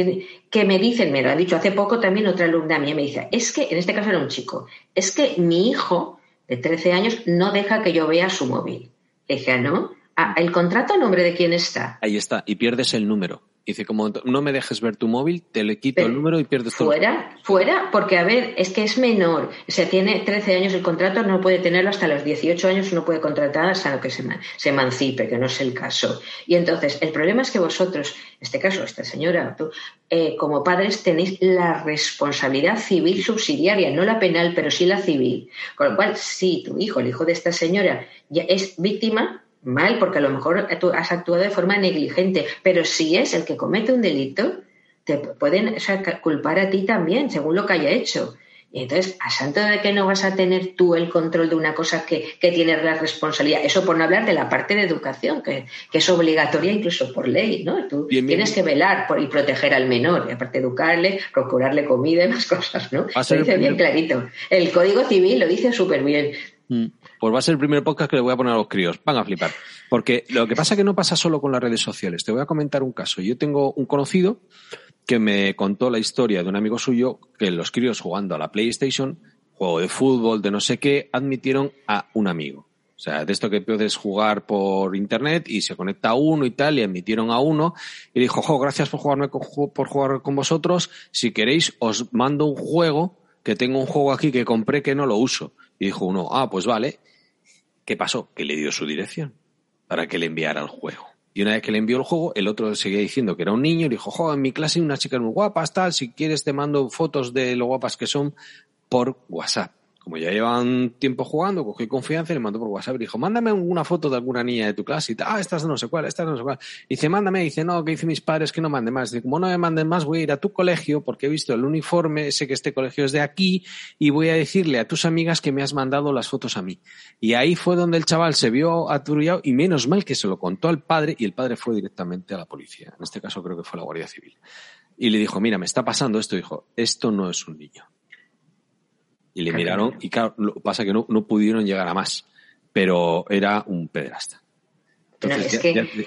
que me dicen, me lo ha dicho hace poco también otra alumna mía, me dice, es que, en este caso era un chico, es que mi hijo de 13 años no deja que yo vea su móvil. Le dije, ah, ¿no? Ah, ¿El contrato a nombre de quién está? Ahí está, y pierdes el número. Dice, como no me dejes ver tu móvil, te le quito el número y pierdes todo. Fuera, fuera, porque a ver, es que es menor. O sea, tiene 13 años el contrato, no puede tenerlo hasta los 18 años, no puede contratar hasta lo que se, se emancipe, que no es el caso. Y entonces, el problema es que vosotros, en este caso, esta señora, tú, eh, como padres tenéis la responsabilidad civil subsidiaria, no la penal, pero sí la civil. Con lo cual, si tu hijo, el hijo de esta señora, ya es víctima, mal, porque a lo mejor tú has actuado de forma negligente, pero si es el que comete un delito, te pueden culpar a ti también, según lo que haya hecho. Y entonces, a santo de que no vas a tener tú el control de una cosa que, que tienes la responsabilidad. Eso por no hablar de la parte de educación, que, es obligatoria incluso por ley, ¿no? Tú tienes que velar por y proteger al menor, y aparte educarle, procurarle comida y más cosas, ¿no? Lo dice bien clarito. El Código Civil lo dice súper bien. Mm. Pues va a ser el primer podcast que le voy a poner a los críos. Van a flipar. Porque lo que pasa es que no pasa solo con las redes sociales. Te voy a comentar un caso. Yo tengo un conocido que me contó la historia de un amigo suyo que los críos jugando a la PlayStation, juego de fútbol, de no sé qué, admitieron a un amigo. O sea, de esto que puedes jugar por internet y se conecta a uno y tal, y admitieron a uno y dijo, jo, gracias por jugarme por jugar con vosotros. Si queréis, os mando un juego, que tengo un juego aquí que compré que no lo uso. Y dijo uno, ah, pues vale. ¿Qué pasó? Que le dio su dirección para que le enviara el juego. Y una vez que le envió el juego, el otro seguía diciendo que era un niño y dijo, jo, en mi clase hay una chica muy guapa, tal, si quieres te mando fotos de lo guapas que son por WhatsApp como ya llevan tiempo jugando, cogí confianza y le mandó por WhatsApp y dijo, mándame una foto de alguna niña de tu clase y ah, estás no sé cuál, estás no sé cuál. Y dice, mándame, y dice, no, que dice mis padres que no mande más. Dice, como no me manden más, voy a ir a tu colegio porque he visto el uniforme, sé que este colegio es de aquí y voy a decirle a tus amigas que me has mandado las fotos a mí. Y ahí fue donde el chaval se vio aturullado y menos mal que se lo contó al padre y el padre fue directamente a la policía. En este caso creo que fue la Guardia Civil. Y le dijo, mira, me está pasando esto. dijo, esto no es un niño y le miraron, y claro, lo pasa que no, no pudieron llegar a más, pero era un pederasta. Entonces,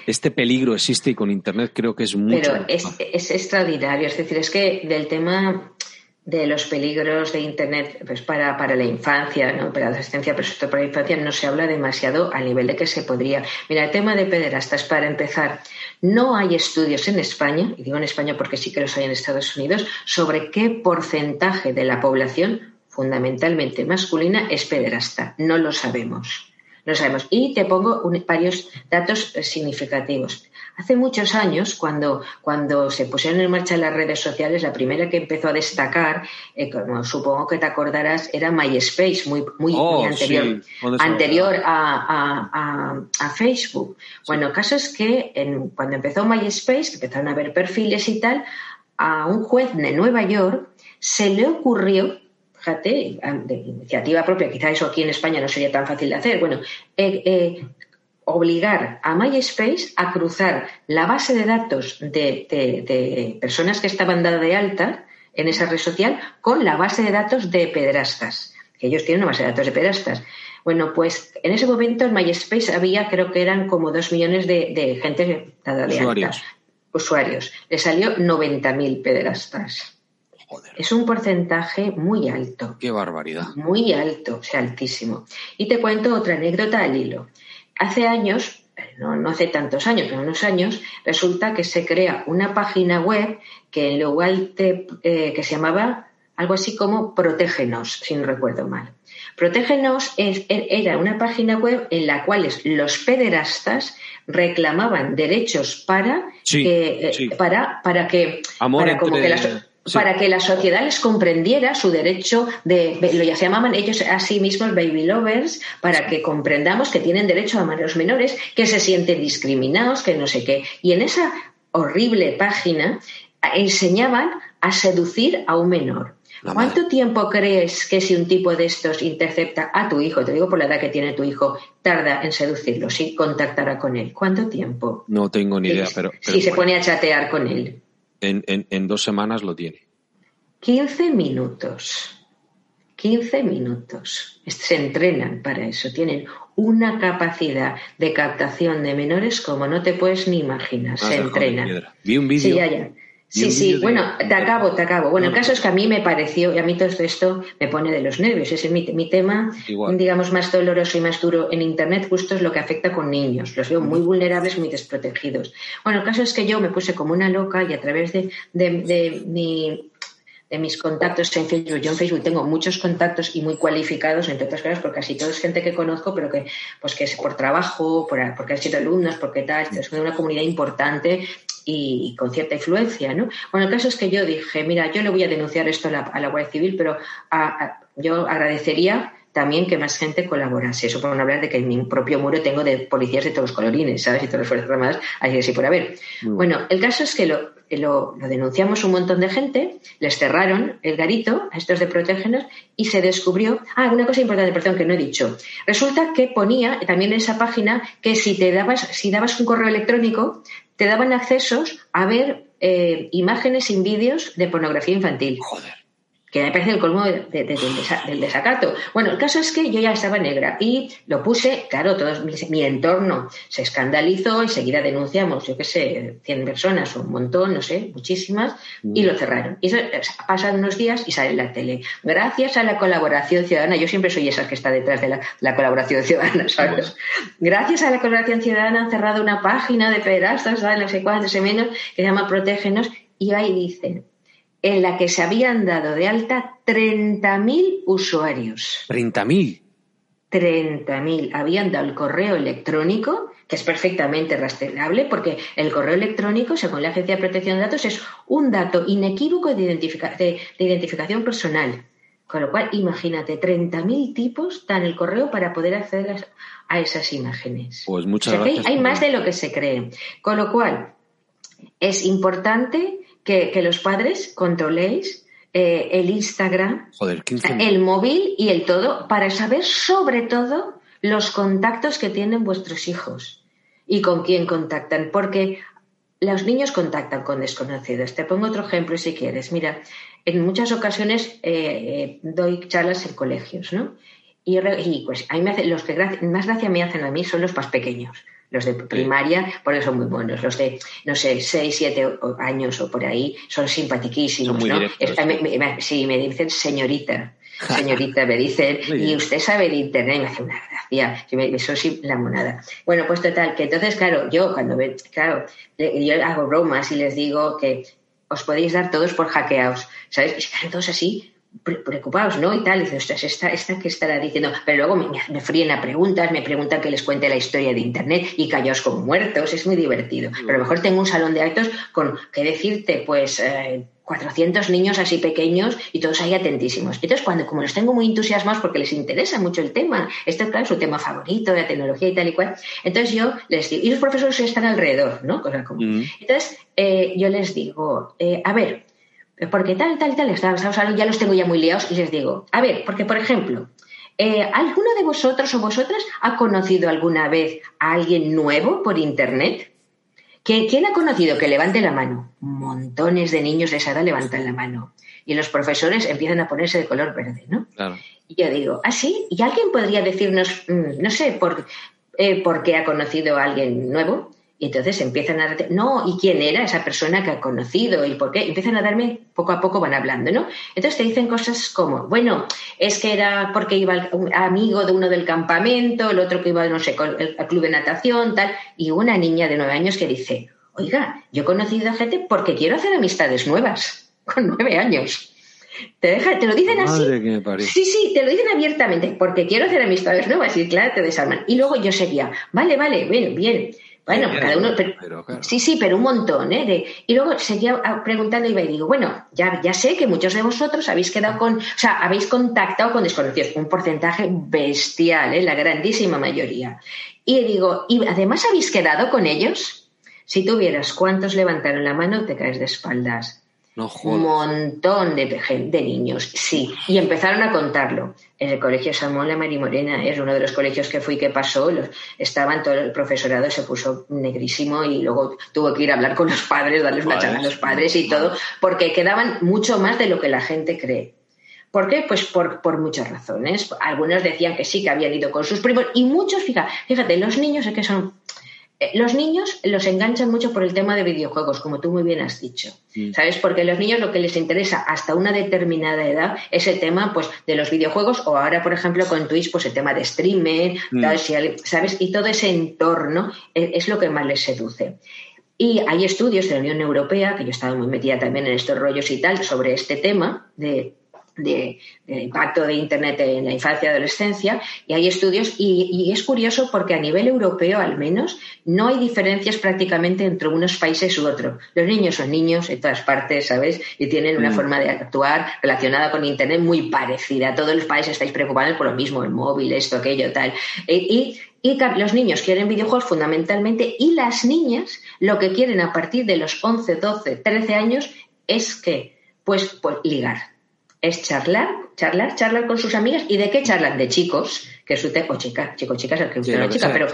este peligro existe y con Internet creo que es mucho. Pero es, es, extraordinario, es decir, es que del tema de los peligros de Internet pues para, para la infancia, ¿no? para la adolescencia, pero sobre todo para la infancia, no se habla demasiado al nivel de que se podría. Mira, el tema de pederastas, para empezar, no hay estudios en España, y digo en España porque sí que los hay en Estados Unidos, sobre qué porcentaje de la población fundamentalmente masculina, es pederasta. No lo sabemos. No sabemos. Y te pongo varios datos eh, significativos. Hace muchos años, cuando, cuando se pusieron en marcha las redes sociales, la primera que empezó a destacar, eh, como supongo que te acordarás, era MySpace, muy, muy, oh, anterior, anterior a, Facebook. Bueno, el caso es que cuando empezó MySpace, empezaron a ver perfiles y tal, a un juez de Nueva York se le ocurrió fíjate, de iniciativa propia, quizá eso aquí en España no sería tan fácil de hacer, bueno, eh, eh, obligar a MySpace a cruzar la base de datos de, personas que estaban dadas de alta en esa red social con la base de datos de pederastas, que ellos tienen una base de datos de pederastas. Bueno, pues en ese momento en MySpace había, creo que eran como dos millones de, gente dada de alta. Usuarios. Le salió 90.000 pederastas. Es un porcentaje muy alto. Qué barbaridad. Muy alto, o sea, altísimo. Y te cuento otra anécdota al hilo. Hace años, no, hace tantos años, pero unos años, resulta que se crea una página web que en lugar de, eh, que se llamaba algo así como Protégenos, si no recuerdo mal. Protégenos er, era una página web en la cual los pederastas reclamaban derechos para que, eh, para, para que, para como que las, para que la sociedad les comprendiera su derecho de, lo ya se llamaban ellos a sí mismos baby lovers, para que comprendamos que tienen derecho a amar a los menores, que se sienten discriminados, que no sé qué. Y en esa horrible página enseñaban a seducir a un menor. ¿Cuánto tiempo crees que si un tipo de estos intercepta a tu hijo, te digo por la edad que tiene tu hijo, tarda en seducirlo, si contactará con él? ¿Cuánto tiempo? No tengo ni idea, pero... si se pone a chatear con él en, dos semanas lo tiene. 15 minutos. 15 minutos. Se entrenan para eso. Tienen una capacidad de captación de menores como no te puedes ni imaginar. Se entrenan. Vi un vídeo. Sí, sí, bueno, te acabo, te acabo. Bueno, el caso es que a mí me pareció, y a mí todo esto me pone de los nervios. Ese es mi, mi tema, digamos, más doloroso y más duro en Internet, justo es lo que afecta con niños. Los veo muy vulnerables, muy desprotegidos. Bueno, el caso es que yo me puse como una loca y a través de, de, mi de mis contactos en Facebook. Yo en Facebook tengo muchos contactos y muy cualificados, entre otras cosas, porque casi todo es gente que conozco, pero que, pues que es por trabajo, por, porque han sido alumnos, porque tal, es una comunidad importante y, con cierta influencia, ¿no? Bueno, el caso es que yo dije, mira, yo le voy a denunciar esto a la, a Guardia Civil, pero yo agradecería también que más gente colaborase. Eso por no hablar de que en mi propio muro tengo de policías de todos los colorines, ¿sabes? Y todas las fuerzas armadas, así que sí por haber. Bueno, el caso es que lo, lo, denunciamos un montón de gente, les cerraron el garito a estos de protégenos y se descubrió, ah, una cosa importante, perdón, que no he dicho. Resulta que ponía también en esa página que si te dabas, si dabas un correo electrónico, te daban accesos a ver eh, imágenes sin vídeos de pornografía infantil. Joder que me parece el colmo del desacato. Bueno, el caso es que yo ya estaba negra y lo puse, claro, todo mi, entorno se escandalizó, enseguida denunciamos, yo qué sé, 100 personas o un montón, no sé, muchísimas, y lo cerraron. Y eso, pasan unos días y sale en la tele. Gracias a la colaboración ciudadana, yo siempre soy esa que está detrás de la, colaboración ciudadana, ¿sabes? Gracias a la colaboración ciudadana han cerrado una página de pedazos, no sé cuántos, menos, que se llama Protégenos, y ahí dicen, en la que se habían dado de alta 30.000 usuarios. ¿30.000? 30.000. Habían dado el correo electrónico, que es perfectamente rastreable, porque el correo electrónico, según la Agencia de Protección de Datos, es un dato inequívoco de, identificación personal. Con lo cual, imagínate, 30.000 tipos dan el correo para poder acceder a, esas imágenes. Pues muchas Hay, más de lo que se cree. Con lo cual, es importante que, los padres controléis eh, el Instagram, el móvil y el todo para saber sobre todo los contactos que tienen vuestros hijos y con quién contactan, porque los niños contactan con desconocidos. Te pongo otro ejemplo si quieres. Mira, en muchas ocasiones eh, doy charlas en colegios, ¿no? Y, pues a mí me hace, los que más gracia me hacen a mí son los más pequeños los de primaria, porque son muy buenos. Los de, no sé, 6, 7 años o por ahí son simpatiquísimos, ¿no? sí, me dicen señorita. Señorita, me dicen, y usted sabe de internet, me hace una gracia, me, me soy la monada. Bueno, pues total, que entonces, claro, yo cuando ve, claro, yo hago bromas y les digo que os podéis dar todos por hackeados, ¿sabes? Y se todos así, preocupados, ¿no? Y tal, y dices, esta, esta que estará diciendo, pero luego me, me fríen a preguntas, me preguntan que les cuente la historia de Internet y callaos como muertos, es muy divertido. Pero a lo mejor tengo un salón de actos con, ¿qué decirte? Pues 400 eh, niños así pequeños y todos ahí atentísimos. Entonces, cuando como los tengo muy entusiasmados porque les interesa mucho el tema, este claro, es su tema favorito, la tecnología y tal y cual, entonces yo les digo, y los profesores están alrededor, ¿no? Entonces, eh, yo les digo, eh, a ver, porque tal, tal, tal, ya los tengo ya muy liados y les digo, a ver, porque por ejemplo, eh, ¿alguno de vosotros o vosotras ha conocido alguna vez a alguien nuevo por Internet? ¿Quién ha conocido? Que levante la mano. Montones de niños de esa edad levantan la mano. Y los profesores empiezan a ponerse de color verde, ¿no? Y yo digo, ¿ah, sí? ¿Y alguien podría decirnos, mm, no sé, por, eh, por qué ha conocido a alguien nuevo? Y entonces empiezan a... No, ¿y quién era esa persona que ha conocido? ¿Y por qué? Empiezan a darme, poco a poco van hablando, ¿no? Entonces te dicen cosas como, bueno, es que era porque iba un amigo de uno del campamento, el otro que iba, no sé, al club de natación, tal, y una niña de nueve años que dice, oiga, yo he conocido a gente porque quiero hacer amistades nuevas, con nueve años. Te, deja, te lo dicen así. Sí, sí, te lo dicen abiertamente, porque quiero hacer amistades nuevas y claro, te desarman. Y luego yo seguía, vale, vale, bien, bien. Bueno, cada uno. Sí, sí, pero un montón, ¿eh? y luego seguía preguntando y digo, bueno, ya, ya sé que muchos de vosotros habéis quedado con. O sea, habéis contactado con desconocidos. Un porcentaje bestial, ¿eh? La grandísima mayoría. Y digo, ¿y además habéis quedado con ellos? Si tuvieras cuántos levantaron la mano, te caes de espaldas un montón de, de niños, sí. Y empezaron a contarlo. En el colegio Samuel de Mari Morena es uno de los colegios que fui que pasó. Los, estaban todo el profesorado se puso negrísimo y luego tuvo que ir a hablar con los padres, darles una charla a los padres y todo, porque quedaban mucho más de lo que la gente cree. ¿Por qué? Pues por, por, muchas razones. Algunos decían que sí, que habían ido con sus primos, y muchos, fíjate, fíjate los niños es que son los niños los enganchan mucho por el tema de videojuegos, como tú muy bien has dicho. ¿Sabes? Porque a los niños lo que les interesa hasta una determinada edad es el tema pues, de los videojuegos o ahora, por ejemplo, con Twitch, pues el tema de streaming, ¿sabes? Y todo ese entorno e, es, lo que más les seduce. Y hay estudios de la Unión Europea, que yo he estado muy metida también en estos rollos y tal, sobre este tema de de, impacto de Internet en la infancia y adolescencia, y hay estudios, y, es curioso porque a nivel europeo al menos no hay diferencias prácticamente entre unos países u otros. Los niños son niños en todas partes, ¿sabes? Y tienen una mm. forma de actuar relacionada con Internet muy parecida. Todos los países estáis preocupados por lo mismo, el móvil, esto, aquello, tal. E, y, y los niños quieren videojuegos fundamentalmente y las niñas lo que quieren a partir de los 11, 12, 13 años es que, pues, pues ligar es charlar, charlar, charlar con sus amigas. ¿Y de qué charlan? De chicos, que es su o chicas, chicos, chicas, el que gusta una chica, pero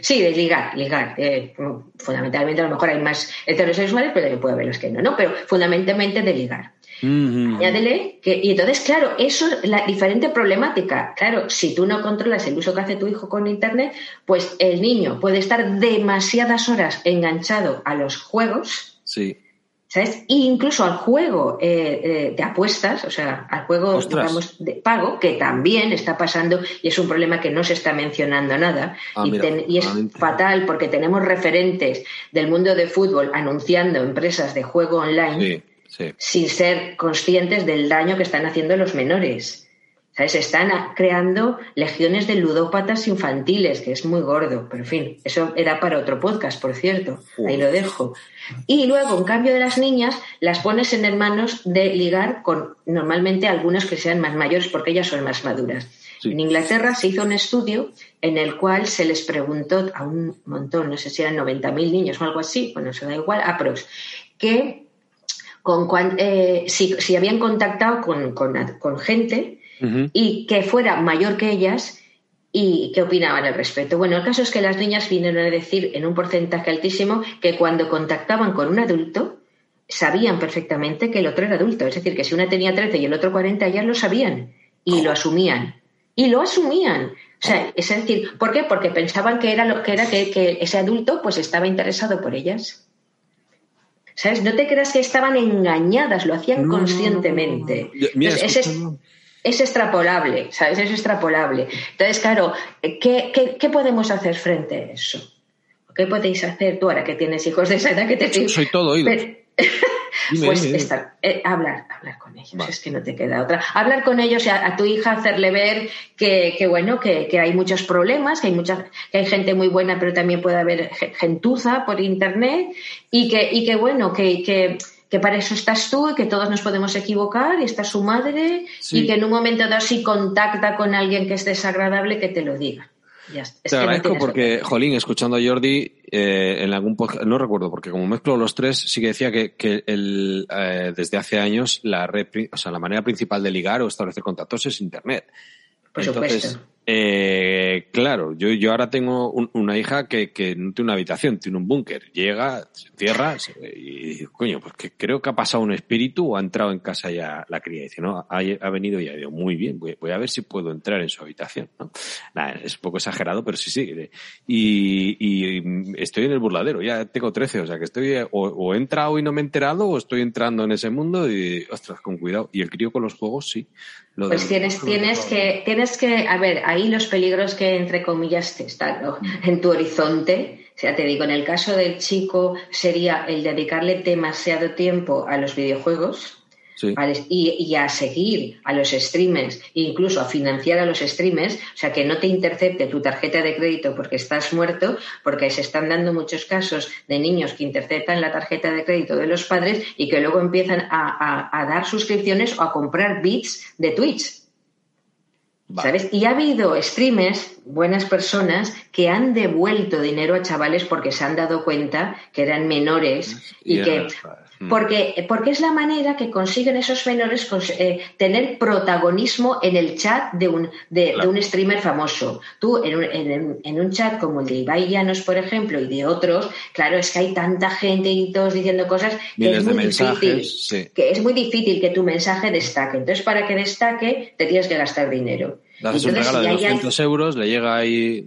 sí, de ligar, ligar. Eh, fundamentalmente a lo mejor hay más heterosexuales, pero también puede haber los que no, ¿no? Pero fundamentalmente de ligar. Añádele que, y entonces, claro, eso es la diferente problemática. Claro, si tú no controlas el uso que hace tu hijo con Internet, pues el niño puede estar demasiadas horas enganchado a los juegos. Sí ¿sabes? E incluso al juego eh, eh, de apuestas, o sea, al juego, digamos, de pago, que también está pasando y es un problema que no se está mencionando nada. Ah, y, es fatal porque tenemos referentes del mundo de fútbol anunciando empresas de juego online sin ser conscientes del daño que están haciendo los menores. Se están creando legiones de ludópatas infantiles, que es muy gordo, pero en fin, eso era para otro podcast, por cierto, ahí lo dejo. Y luego, en cambio de las niñas, las pones en hermanos de ligar con normalmente algunas que sean más mayores porque ellas son más maduras. En Inglaterra se hizo un estudio en el cual se les preguntó a un montón, no sé si eran 90.000 niños o algo así, bueno, se da igual, aprox, que con, eh, si, habían contactado con, con gente y que fuera mayor que ellas y qué opinaban al respecto. Bueno, el caso es que las niñas vinieron a decir en un porcentaje altísimo que cuando contactaban con un adulto sabían perfectamente que el otro era adulto. Es decir, que si una tenía 13 y el otro 40 ya lo sabían y lo asumían. Y lo asumían. O sea, es decir, ¿por qué? Porque pensaban que era lo que era que, ese adulto pues estaba interesado por ellas. ¿Sabes? No te creas que estaban engañadas, lo hacían conscientemente es extrapolable, ¿sabes? Es extrapolable. Entonces, claro, ¿qué, qué, podemos hacer frente a eso? ¿Qué podéis hacer tú ahora que tienes hijos de esa edad que te Soy todo oído. pues Estar, eh, hablar, hablar con ellos, es que no te queda otra. Hablar con ellos, a, a tu hija, hacerle ver que, que bueno, que, que, hay muchos problemas, que hay mucha, que hay gente muy buena, pero también puede haber gentuza por internet, y que, y que bueno, que, que que para eso estás tú y que todos nos podemos equivocar y está su madre y que en un momento dado si contacta con alguien que es desagradable que te lo diga. te agradezco porque, Jolín, escuchando a Jordi eh, en algún podcast, no recuerdo, porque como mezclo los tres, sí que decía que, que el, eh, desde hace años la, o sea, la manera principal de ligar o establecer contactos es Internet. Por supuesto. Eh, claro, yo, yo ahora tengo una hija que, que, no tiene una habitación, tiene un búnker. Llega, se cierra y, coño, pues que creo que ha pasado un espíritu o ha entrado en casa ya la cría. Y dice, no, ha, ha venido y ha ido muy bien, voy, a ver si puedo entrar en su habitación. ¿no? es un poco exagerado, pero sí, sí. Y, y, estoy en el burladero, ya tengo 13, o sea que estoy, o, o he entrado y no me he enterado, o estoy entrando en ese mundo y, ostras, con cuidado. Y el crío con los juegos, sí. Pues tienes, tienes que, tienes que, a ver, ahí los peligros que, entre comillas, están en tu horizonte. O sea, te digo, en el caso del chico sería el dedicarle demasiado tiempo a los videojuegos, y, a seguir a los streamers, incluso a financiar a los streamers, o sea, que no te intercepte tu tarjeta de crédito porque estás muerto, porque se están dando muchos casos de niños que interceptan la tarjeta de crédito de los padres y que luego empiezan a dar suscripciones o a comprar bits de Twitch. ¿Sabes? Y ha habido streamers, buenas personas, que han devuelto dinero a chavales porque se han dado cuenta que eran menores y que. Porque, porque es la manera que consiguen esos menores eh, tener protagonismo en el chat de un, de, un streamer famoso. Tú, en un, en, un, chat como el de Ibai Llanos, por ejemplo, y de otros, claro, es que hay tanta gente y todos diciendo cosas que es, muy difícil, que es muy difícil que tu mensaje destaque. Entonces, para que destaque, te tienes que gastar dinero. Entonces, un regalo de 200 euros, le llega ahí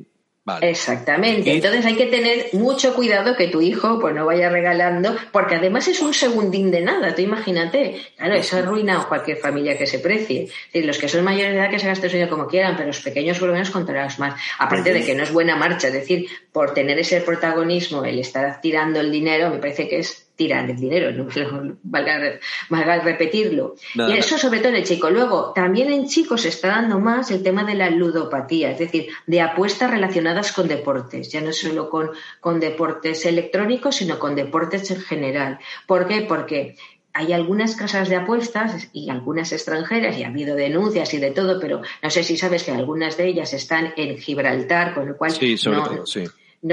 Exactamente. Entonces hay que tener mucho cuidado que tu hijo pues no vaya regalando, porque además es un segundín de nada, tú imagínate. Claro, eso arruina cualquier familia que se precie. los que son mayores de edad que se gasten su dinero como quieran, pero los pequeños por lo menos controlarlos más. Aparte de que no es buena marcha, es decir, por tener ese protagonismo, el estar tirando el dinero, me parece que es tiran el dinero, no valga, repetirlo. y eso sobre todo en el chico. Luego, también en chicos se está dando más el tema de la ludopatía, es decir, de apuestas relacionadas con deportes, ya no solo con, con deportes electrónicos, sino con deportes en general. ¿Por qué? Porque hay algunas casas de apuestas y algunas extranjeras, y ha habido denuncias y de todo, pero no sé si sabes que algunas de ellas están en Gibraltar, con lo cual no,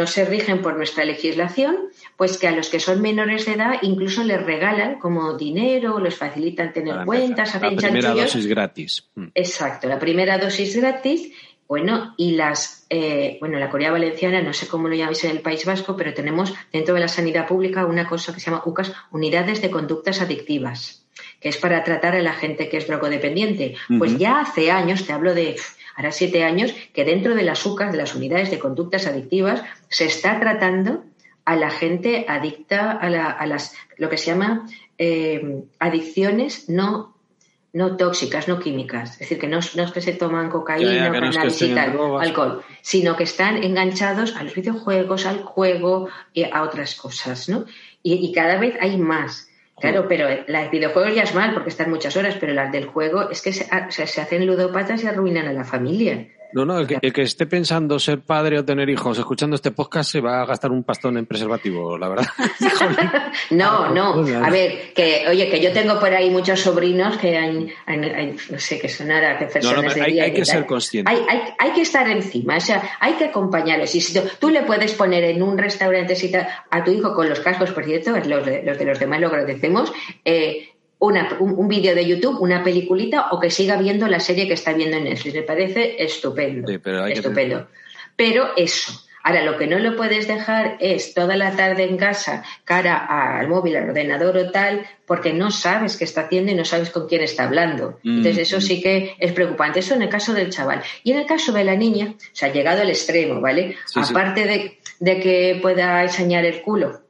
se rigen por nuestra legislación, pues que a los que son menores de edad incluso les regalan como dinero, les facilitan tener cuentas, hacen La primera dosis gratis. Mm. Exacto, la primera dosis gratis bueno, y las, eh, bueno, la Corea Valenciana, no sé cómo lo llamáis en el País Vasco, pero tenemos dentro de la sanidad pública una cosa que se llama UCAS, unidades de conductas adictivas, que es para tratar a la gente que es drogodependiente. Pues ya hace años, te hablo de ahora siete años, que dentro de las UCAS, de las unidades de conductas adictivas, se está tratando a la gente adicta a, las, lo que se llama eh, adicciones no no tóxicas, no químicas. Es decir, que no, es que se toman cocaína, cannabis y tal, alcohol, sino que están enganchados a los videojuegos, al juego y a otras cosas, ¿no? Y, cada vez hay más. Claro, pero las videojuegos ya es mal porque están muchas horas, pero las del juego es que se, se hacen ludopatas y arruinan a la familia. No, no, el que, esté pensando ser padre o tener hijos escuchando este podcast se va a gastar un pastón en preservativo, la verdad. no, no. A ver, que oye, que yo tengo por ahí muchos sobrinos que hay, no sé, que sonara que personas no, hay, que ser consciente. Hay, hay, hay, que estar encima, o sea, hay que acompañarles. Y si tú, le puedes poner en un restaurante a tu hijo con los cascos, por cierto, los de los, de los demás lo agradecemos, eh, un, vídeo de YouTube, una peliculita o que siga viendo la serie que está viendo en Netflix. Me parece estupendo. pero estupendo. Pero eso. Ahora, lo que no lo puedes dejar es toda la tarde en casa, cara al móvil, al ordenador o tal, porque no sabes qué está haciendo y no sabes con quién está hablando. Mm, Entonces, eso mm. sí que es preocupante. Eso en el caso del chaval. Y en el caso de la niña, o sea, llegado al extremo, ¿vale? Aparte De, de que pueda enseñar el culo,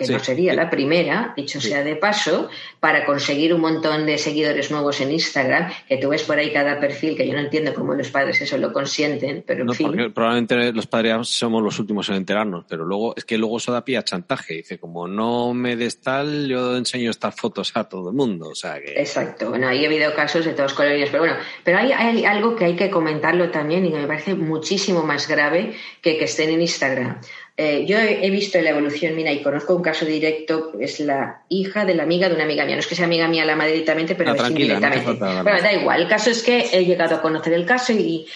que no sería la primera, dicho sea de paso, para conseguir un montón de seguidores nuevos en Instagram, que tú ves por ahí cada perfil, que yo no entiendo cómo los padres eso lo consienten, pero en fin. probablemente los padres somos los últimos en enterarnos, pero luego es que luego eso da pie a chantaje. Dice, como no me des tal, yo enseño estas fotos a todo el mundo. O sea que... Exacto. Bueno, ahí ha habido casos de todos colores, pero bueno, pero hay, hay algo que hay que comentarlo también y que me parece muchísimo más grave que que estén en Instagram. Eh, yo he, visto la evolución, mira, y conozco un caso directo, es la hija de la amiga de una amiga mía. No es que sea amiga mía la madre directamente, pero es indirectamente. pero da igual, el caso es que he llegado a conocer el caso y,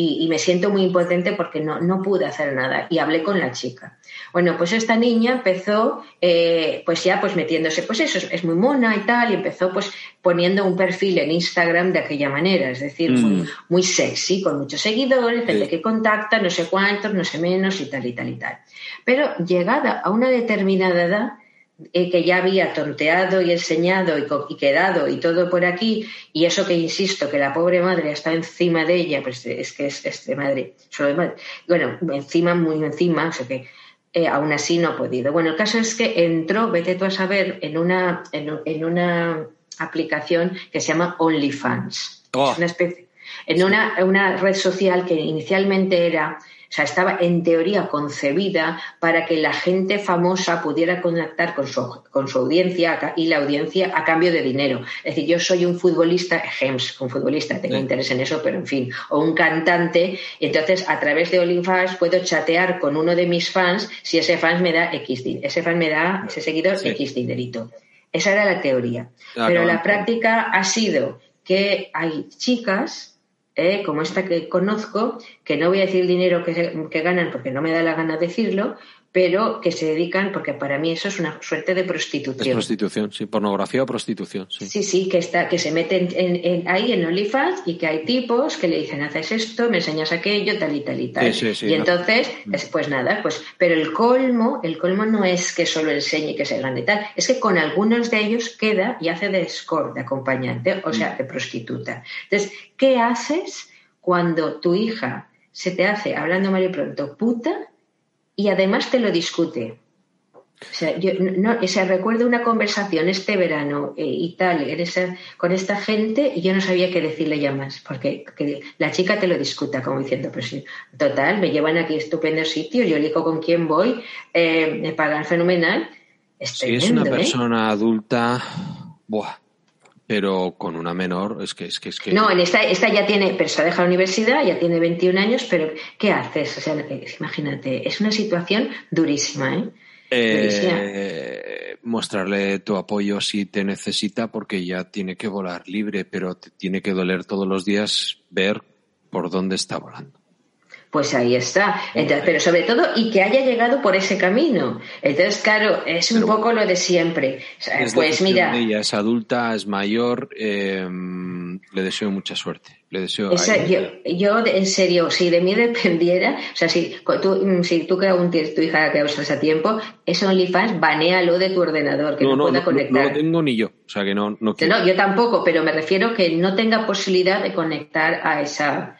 y, me siento muy impotente porque no, no pude hacer nada. Y hablé con la chica. Bueno, pues esta niña empezó, eh, pues ya pues metiéndose, pues eso, es, muy mona y tal, y empezó pues poniendo un perfil en Instagram de aquella manera, es decir, muy, mm. muy, sexy, con muchos seguidores, gente que contacta, no sé cuántos, no sé menos y tal y tal y tal. Pero llegada a una determinada edad, que ya había tonteado y enseñado y, quedado y todo por aquí, y eso que insisto, que la pobre madre está encima de ella, pues es que es, de madre, solo de madre, bueno, encima, muy encima, o sea que eh, aún así no ha podido. Bueno, el caso es que entró, vete tú a saber, en una, en, una aplicación que se llama OnlyFans. Oh. Es una especie, en una, una red social que inicialmente era o sea, estaba en teoría concebida para que la gente famosa pudiera conectar con su, con su audiencia y la audiencia a cambio de dinero. Es decir, yo soy un futbolista, Gems, un futbolista, tengo interés en eso, pero en fin, o un cantante, y entonces a través de OnlyFans puedo chatear con uno de mis fans si ese fan me da X, ese fan me da, ese seguidor, X dinerito. Esa era la teoría. pero la práctica ha sido que hay chicas ¿eh? como esta que conozco, que no voy a decir el dinero que, que, ganan porque no me da la gana decirlo, pero que se dedican, porque para mí eso es una suerte de prostitución. Es prostitución, sí, pornografía o prostitución, sí. Sí, sí, que, está, que se meten en, ahí en OnlyFans y que hay tipos que le dicen, haces esto, me enseñas aquello, tal y tal y tal. y entonces, pues nada, pues, pero el colmo, el colmo no es que solo enseñe y que se gane tal, es que con algunos de ellos queda y hace de escort, de acompañante, o sea, de prostituta. Entonces, ¿qué haces cuando tu hija se te hace, hablando mal y pronto, puta? Y además te lo discute. O sea, yo no, recuerdo una conversación este verano eh, y tal, con esta gente y yo no sabía qué decirle ya más, porque la chica te lo discuta, como diciendo, pues sí, total, me llevan aquí estupendo sitio, yo elijo con quién voy, eh, me pagan fenomenal, Es si es una ¿eh? persona adulta, buah, pero con una menor, es que es que es que No, en esta, esta ya tiene, pero se ha dejado la universidad, ya tiene 21 años, pero ¿qué haces? O sea, eh, imagínate, es una situación durísima, ¿eh? eh, mostrarle tu apoyo si te necesita porque ya tiene que volar libre, pero te tiene que doler todos los días ver por dónde está volando. Pues ahí está. Entonces, pero sobre todo, y que haya llegado por ese camino. Entonces, claro, es un Pero poco lo de siempre. Es pues mira, ella es adulta, es mayor, eh, le deseo mucha suerte. Le deseo esa- yo, yo, en serio, si de mí dependiera, o sea, si tú, mm, si tú que aún tienes tu hija que usas a tiempo, es OnlyFans, banéalo de tu ordenador, que no, no, no, pueda no, conectar. no lo tengo ni yo, o sea que no, no quiero. No, yo tampoco, pero me refiero que no tenga posibilidad de conectar a esa.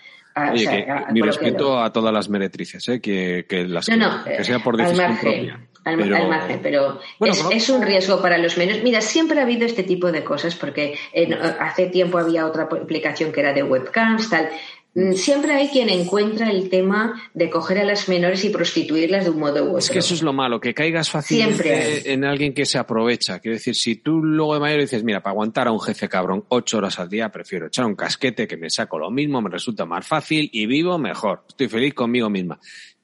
A- o Oye, sea, que a- mi respeto a todas las meretrices, ¿eh? que, que las No, que, no, que sea por al decisión margen, propia. al, Pero- al margen, pero Bueno, es, un riesgo para los menores. Mira, siempre ha habido este tipo de cosas, porque en- hace tiempo había otra aplicación que era de webcams, tal. Mm, Siempre hay quien encuentra el tema de coger a las menores y prostituirlas de un modo u otro. Es que eso es lo malo, que caigas Siempre fácilmente en alguien que se aprovecha. Quiero decir, si tú luego de mayor dices, mira, para aguantar a un jefe cabrón ocho horas al día, prefiero echar un casquete que me saco lo mismo, me resulta más fácil y vivo mejor. Estoy feliz conmigo misma.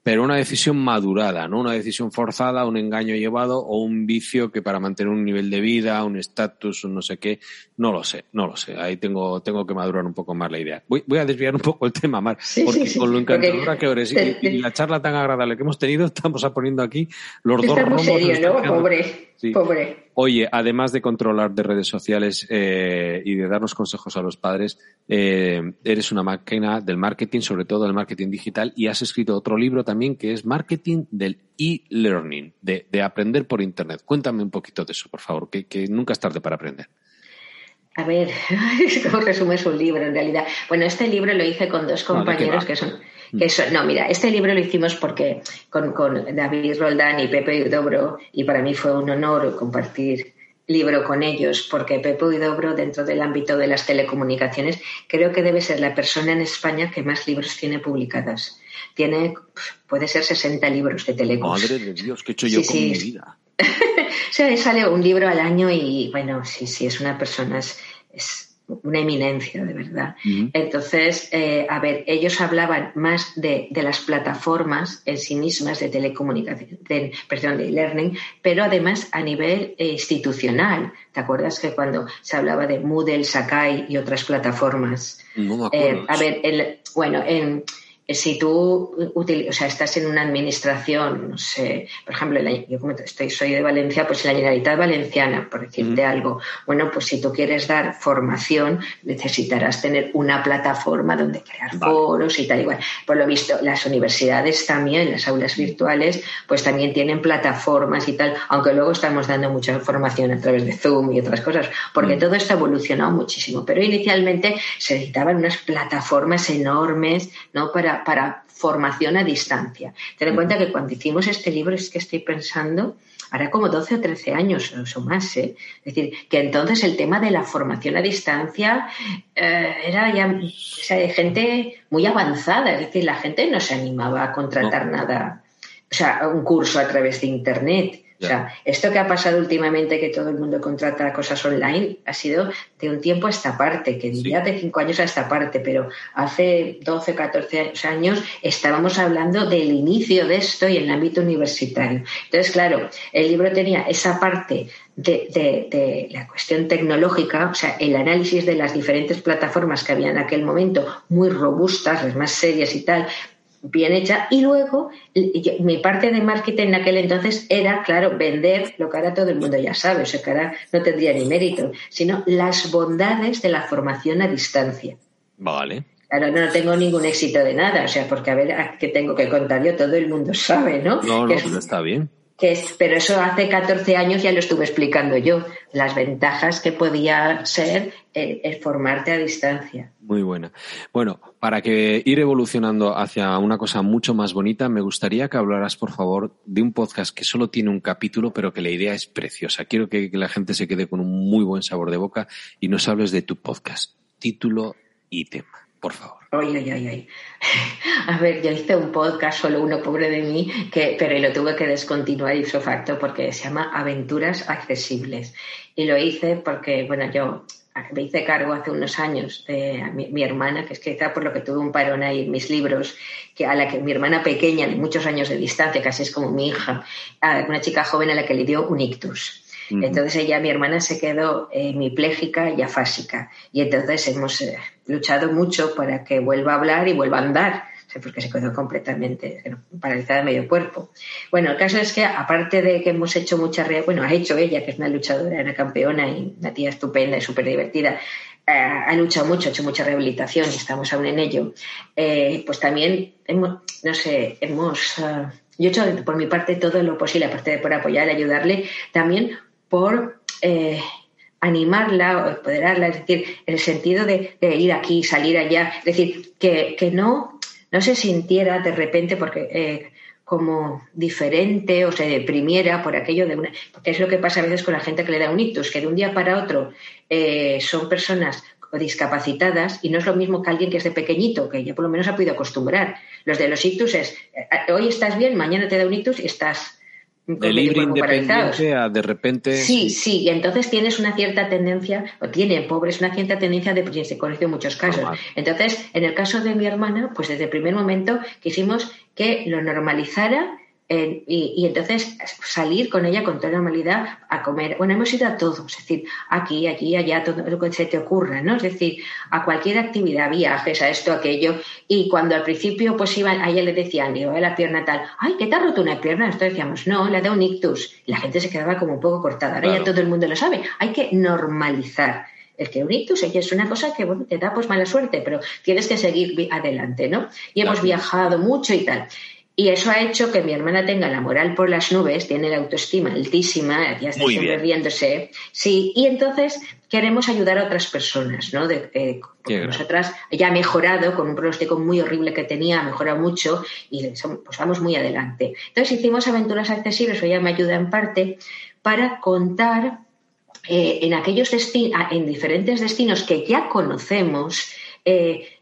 Pero una decisión madurada, ¿no? Una decisión forzada, un engaño llevado o un vicio que para mantener un nivel de vida, un estatus, un no sé qué, no lo sé, no lo sé. Ahí tengo, tengo que madurar un poco más la idea. Voy, voy a desviar un poco el tema, Mar, Sí, porque sí, sí. con lo encantadora que eres y, y la charla tan agradable que hemos tenido, estamos poniendo aquí los dos Está romos. serio, ¿no? Pobre, Sí. pobre. Oye, además de controlar de redes sociales eh, y de darnos consejos a los padres, eh, eres una máquina del marketing, sobre todo del marketing digital, y has escrito otro libro también que es Marketing del e-learning, de, de aprender por Internet. Cuéntame un poquito de eso, por favor, que nunca es tarde para aprender. A ver, ¿cómo resumes un libro en realidad? Bueno, este libro lo hice con dos No, ¿de qué compañeros que son, que son. No, mira, este libro lo hicimos porque con, con David Roldán y Pepe Udobro, y para mí fue un honor compartir libro con ellos, porque Pepe Udobro, dentro del ámbito de las telecomunicaciones, creo que debe ser la persona en España que más libros tiene publicados. Tiene, puede ser 60 libros de telecom. Madre de Dios, ¿qué he hecho Sí, yo con sí. mi vida? Sea, sale un libro al año y bueno, sí, sí, es una persona, es, es una eminencia, de verdad. Entonces, eh, a ver, ellos hablaban más de, de las plataformas en sí mismas de telecomunicación, de, perdón, de learning, pero además a nivel eh, institucional. ¿Te acuerdas que cuando se hablaba de Moodle, Sakai y otras plataformas? No me Eh, acuerdo. a ver, el- bueno, en, si tú o sea, estás en una administración, no sé, por ejemplo, yo como estoy, soy de Valencia, pues la Generalitat Valenciana, por decirte algo. Bueno, pues si tú quieres dar formación, necesitarás tener una plataforma donde crear Vale. foros y tal igual. Por lo visto, las universidades también, las aulas virtuales, pues también tienen plataformas y tal, aunque luego estamos dando mucha formación a través de Zoom y otras cosas, porque Mm. todo esto ha evolucionado muchísimo. Pero inicialmente se necesitaban unas plataformas enormes, ¿no? Para, para formación a distancia. Ten en cuenta que cuando hicimos este libro, es que estoy pensando, hará como 12 o 13 años o más, ¿eh? Es decir, que entonces el tema de la formación a distancia eh, era ya o sea, de gente muy avanzada, es decir, la gente no se animaba a contratar nada, o sea, un curso a través de Internet. O sea, esto que ha pasado últimamente, que todo el mundo contrata cosas online, ha sido de un tiempo a esta parte, que diría de cinco años a esta parte, pero hace 12, 14 años estábamos hablando del inicio de esto y en el ámbito universitario. Entonces, claro, el libro tenía esa parte de, de, de, la cuestión tecnológica, o sea, el análisis de las diferentes plataformas que había en aquel momento, muy robustas, las más serias y tal, bien hecha. Y luego, mi parte de marketing en aquel entonces era, claro, vender lo que ahora todo el mundo ya sabe, o sea, que ahora no tendría ni mérito, sino las bondades de la formación a distancia. Vale. Claro, no tengo ningún éxito de nada, o sea, porque a ver, ¿qué tengo que contar yo? Todo el mundo sabe, ¿no? No, no, es, está bien. Es, pero eso hace 14 años ya lo estuve explicando yo, las ventajas que podía ser el, el formarte a distancia. Muy buena. Bueno, para que ir evolucionando hacia una cosa mucho más bonita, me gustaría que hablaras, por favor, de un podcast que solo tiene un capítulo, pero que la idea es preciosa. Quiero que, que la gente se quede con un muy buen sabor de boca y nos hables de tu podcast. Título y tema. Por favor. Oye, oye, oye. A ver, yo hice un podcast, solo uno pobre de mí, que, pero lo tuve que descontinuar ipso facto porque se llama Aventuras Accesibles. Y lo hice porque, bueno, yo me hice cargo hace unos años de mi, hermana, que es que por lo que tuve un parón ahí en mis libros, que a la que mi hermana pequeña, de muchos años de distancia, casi es como mi hija, una chica joven a la que le dio un ictus. Entonces ella, mi hermana, se quedó hemipléjica y afásica. Y entonces hemos eh, luchado mucho para que vuelva a hablar y vuelva a andar, porque se quedó completamente paralizada de medio cuerpo. Bueno, el caso es que aparte de que hemos hecho mucha, bueno, ha hecho ella, que es una luchadora, una campeona y una tía estupenda y súper divertida, eh, ha luchado mucho, ha hecho mucha rehabilitación y estamos aún en ello, eh, pues también hemos, no sé, hemos... yo he hecho por mi parte todo lo posible, aparte de por apoyar, ayudarle, también por eh, animarla o empoderarla, es decir, en el sentido de, ir aquí, salir allá, es decir, que, no, no se sintiera de repente porque eh, como diferente o se deprimiera por aquello de una. Porque es lo que pasa a veces con la gente que le da un ictus, que de un día para otro eh, son personas discapacitadas y no es lo mismo que alguien que es de pequeñito, que ya por lo menos ha podido acostumbrar. Los de los ictus es, hoy estás bien, mañana te da un ictus y estás de libre independiente a de repente. Sí, sí, y entonces tienes una cierta tendencia, o tienen pobres una cierta tendencia de se conoce en muchos casos. Entonces, en el caso de mi hermana, pues desde el primer momento quisimos que lo normalizara y, entonces salir con ella con toda normalidad a comer. Bueno, hemos ido a todos, es decir, aquí, allí, allá, todo lo que se te ocurra, ¿no? Es decir, a cualquier actividad, viajes, a esto, aquello. Y cuando al principio pues iban, a ella le decían, digo, a la pierna tal, ay, ¿qué te ha roto una pierna? Nosotros decíamos, no, le ha dado un ictus. Y la gente se quedaba como un poco cortada. Ahora ya todo el mundo lo sabe. Hay que normalizar el que un ictus es una cosa que bueno, te da pues mala suerte, pero tienes que seguir adelante, ¿no? Y hemos viajado mucho y tal. Y eso ha hecho que mi hermana tenga la moral por las nubes, tiene la autoestima altísima, ya está siempre riéndose. Sí, y entonces queremos ayudar a otras personas, ¿no? De, eh, nosotras ya ha mejorado con un pronóstico muy horrible que tenía, ha mejorado mucho y pues vamos muy adelante. Entonces hicimos aventuras accesibles, o ella me ayuda en parte, para contar eh, en aquellos destinos, en diferentes destinos que ya conocemos, eh,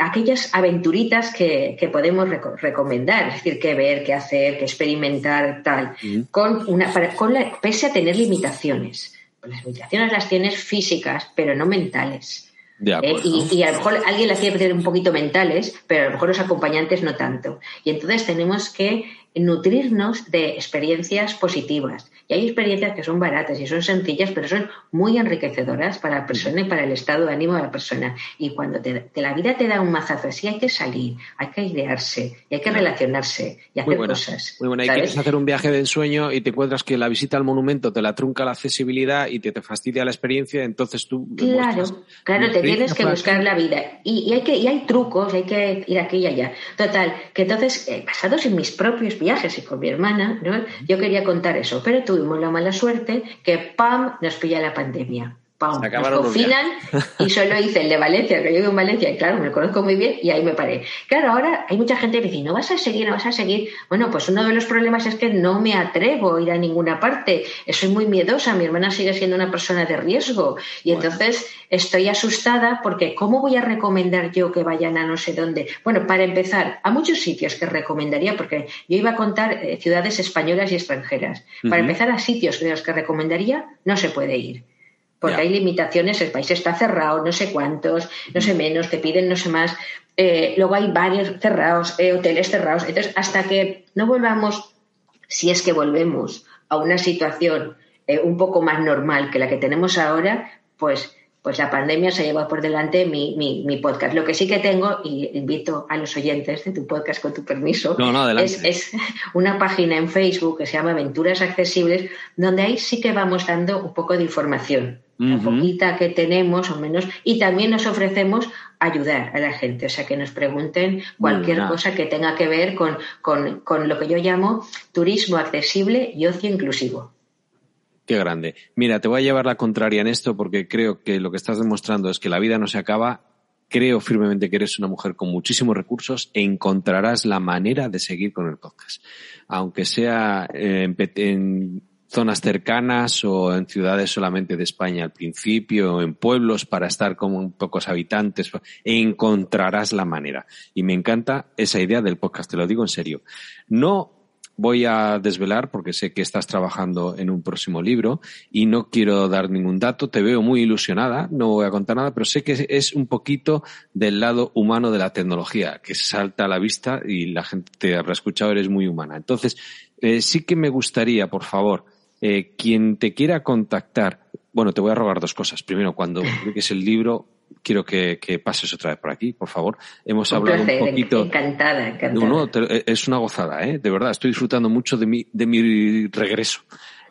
aquellas aventuritas que, podemos recomendar, es decir, qué ver, qué hacer, qué experimentar, tal, con una, con pese a tener limitaciones. Las limitaciones las tienes físicas, pero no mentales. Eh, y, a lo mejor alguien las tiene que tener un poquito mentales, pero a lo mejor los acompañantes no tanto. Y entonces tenemos que nutrirnos de experiencias positivas. Y hay experiencias que son baratas y son sencillas, pero son muy enriquecedoras para la persona y para el estado de ánimo de la persona. Y cuando te, la vida te da un mazazo así, hay que salir, hay que idearse, y hay que relacionarse y hacer cosas. Muy bueno, y quieres hacer un viaje de ensueño y te encuentras que la visita al monumento te la trunca la accesibilidad y te, te fastidia la experiencia, entonces tú. Claro, claro, te tienes que buscar la vida. Y, hay que, y hay trucos, hay que ir aquí y allá. Total, que entonces, eh, basados en mis propios viajes y con mi hermana, ¿no? yo quería contar eso, pero tuvimos la mala suerte que ¡pam! nos pilla la pandemia. ¡Pam! Nos confinan y solo hice el de Valencia, que yo vivo en Valencia y claro, me lo conozco muy bien y ahí me paré. Claro, ahora hay mucha gente que dice, no vas a seguir, no vas a seguir. Bueno, pues uno de los problemas es que no me atrevo a ir a ninguna parte. Soy muy miedosa, mi hermana sigue siendo una persona de riesgo y entonces estoy asustada porque ¿cómo voy a recomendar yo que vayan a no sé dónde? Bueno, para empezar, a muchos sitios que recomendaría, porque yo iba a contar eh, ciudades españolas y extranjeras. Para empezar, a sitios de los que recomendaría no se puede ir porque hay limitaciones, el país está cerrado, no sé cuántos, no sé menos, te piden no sé más. Eh, luego hay varios cerrados, eh, hoteles cerrados. Entonces, hasta que no volvamos, si es que volvemos a una situación un poco más normal que la que tenemos ahora, pues pues la pandemia se lleva por delante mi, mi, podcast. Lo que sí que tengo, y invito a los oyentes de tu podcast con tu permiso, es, una página en Facebook que se llama Aventuras Accesibles, donde ahí sí que vamos dando un poco de información, la poquita que tenemos o menos, y también nos ofrecemos ayudar a la gente, o sea, que nos pregunten cualquier cosa que tenga que ver con, con lo que yo llamo turismo accesible y ocio inclusivo. Qué grande. Mira, te voy a llevar la contraria en esto porque creo que lo que estás demostrando es que la vida no se acaba. Creo firmemente que eres una mujer con muchísimos recursos e encontrarás la manera de seguir con el podcast. Aunque sea eh, en, zonas cercanas o en ciudades solamente de España al principio, o en pueblos para estar con pocos habitantes, encontrarás la manera. Y me encanta esa idea del podcast, te lo digo en serio. No voy a desvelar porque sé que estás trabajando en un próximo libro y no quiero dar ningún dato. Te veo muy ilusionada, no voy a contar nada, pero sé que es un poquito del lado humano de la tecnología, que salta a la vista y la gente te habrá escuchado, eres muy humana. Entonces, eh, sí que me gustaría, por favor, eh, quien te quiera contactar, bueno, te voy a robar dos cosas. Primero, cuando publiques el libro, quiero que, pases otra vez por aquí, por favor. Hemos hablado un poquito. Encantada, encantada. No, no, es una gozada, ¿eh? De verdad, estoy disfrutando mucho de mi, de mi regreso.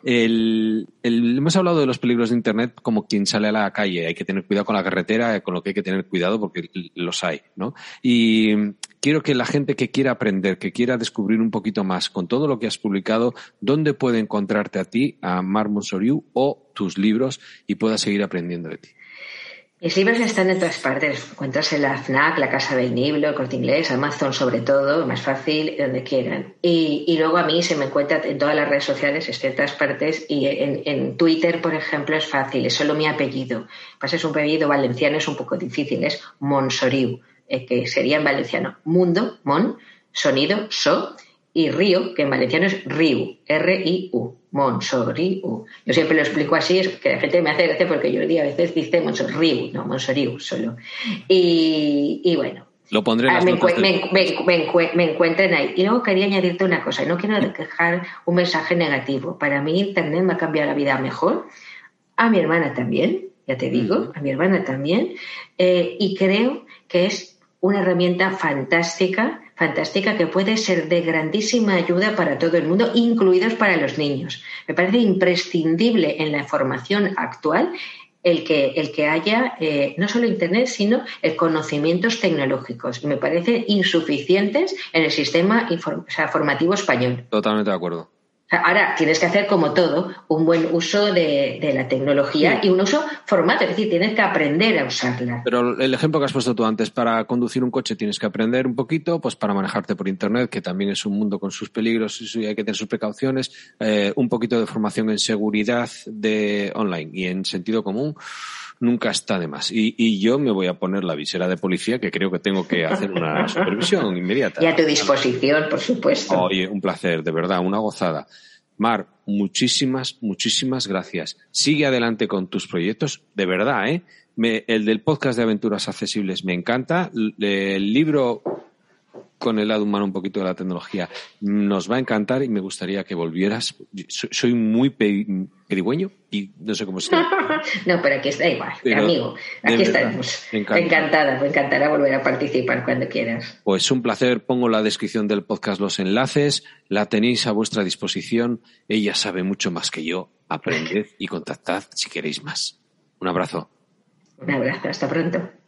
El, hemos hablado de los peligros de Internet como quien sale a la calle. Hay que tener cuidado con la carretera, con lo que hay que tener cuidado porque los hay, ¿no? Y quiero que la gente que quiera aprender, que quiera descubrir un poquito más con todo lo que has publicado, ¿dónde puede encontrarte a ti, a Mar Monsoriu o tus libros y pueda seguir aprendiendo de ti? Mis libros están en todas partes. Encuentras en la FNAC, la Casa del Libro, el Corte Inglés, Amazon sobre todo, más fácil, donde quieran. Y, luego a mí se me encuentra en todas las redes sociales, en todas partes. Y en, Twitter, por ejemplo, es fácil, es solo mi apellido. Pasa es un apellido valenciano, es un poco difícil, es Monsoriu, eh, que sería en valenciano mundo, mon, sonido, so, y río, que en valenciano es riu, R-I-U. Monsoriu. Yo siempre lo explico así, es que la gente me hace gracia porque yo el día a veces dice Monsoriu, no, Monsoriu solo. Y, bueno. Lo pondré en ah, me, me, encuentren ahí. Y luego quería añadirte una cosa, no quiero dejar un mensaje negativo. Para mí Internet me ha cambiado la vida mejor, a mi hermana también, ya te digo, a mi hermana también, eh, y creo que es una herramienta fantástica fantástica que puede ser de grandísima ayuda para todo el mundo, incluidos para los niños. Me parece imprescindible en la formación actual el que, el que haya eh, no solo Internet, sino el conocimientos tecnológicos. Me parecen insuficientes en el sistema formativo español. Totalmente de acuerdo. Ahora tienes que hacer como todo, un buen uso de, la tecnología y un uso formato, es decir, tienes que aprender a usarla. Pero el ejemplo que has puesto tú antes, para conducir un coche tienes que aprender un poquito, pues para manejarte por Internet, que también es un mundo con sus peligros y hay que tener sus precauciones, eh, un poquito de formación en seguridad de online y en sentido común nunca está de más. Y, y, yo me voy a poner la visera de policía, que creo que tengo que hacer una supervisión inmediata. Y a tu disposición, por supuesto. Oye, un placer, de verdad, una gozada. Mar, muchísimas, muchísimas gracias. Sigue adelante con tus proyectos, de verdad, ¿eh? el del podcast de aventuras accesibles me encanta. El libro con el lado humano un poquito de la tecnología. Nos va a encantar y me gustaría que volvieras. Soy muy pedigüeño y no sé cómo se No, pero aquí está igual, amigo. Aquí estaremos. Encantada, me encantará volver a participar cuando quieras. Pues un placer. Pongo en la descripción del podcast los enlaces. La tenéis a vuestra disposición. Ella sabe mucho más que yo. Aprended y contactad si queréis más. Un abrazo. Un abrazo. Hasta pronto.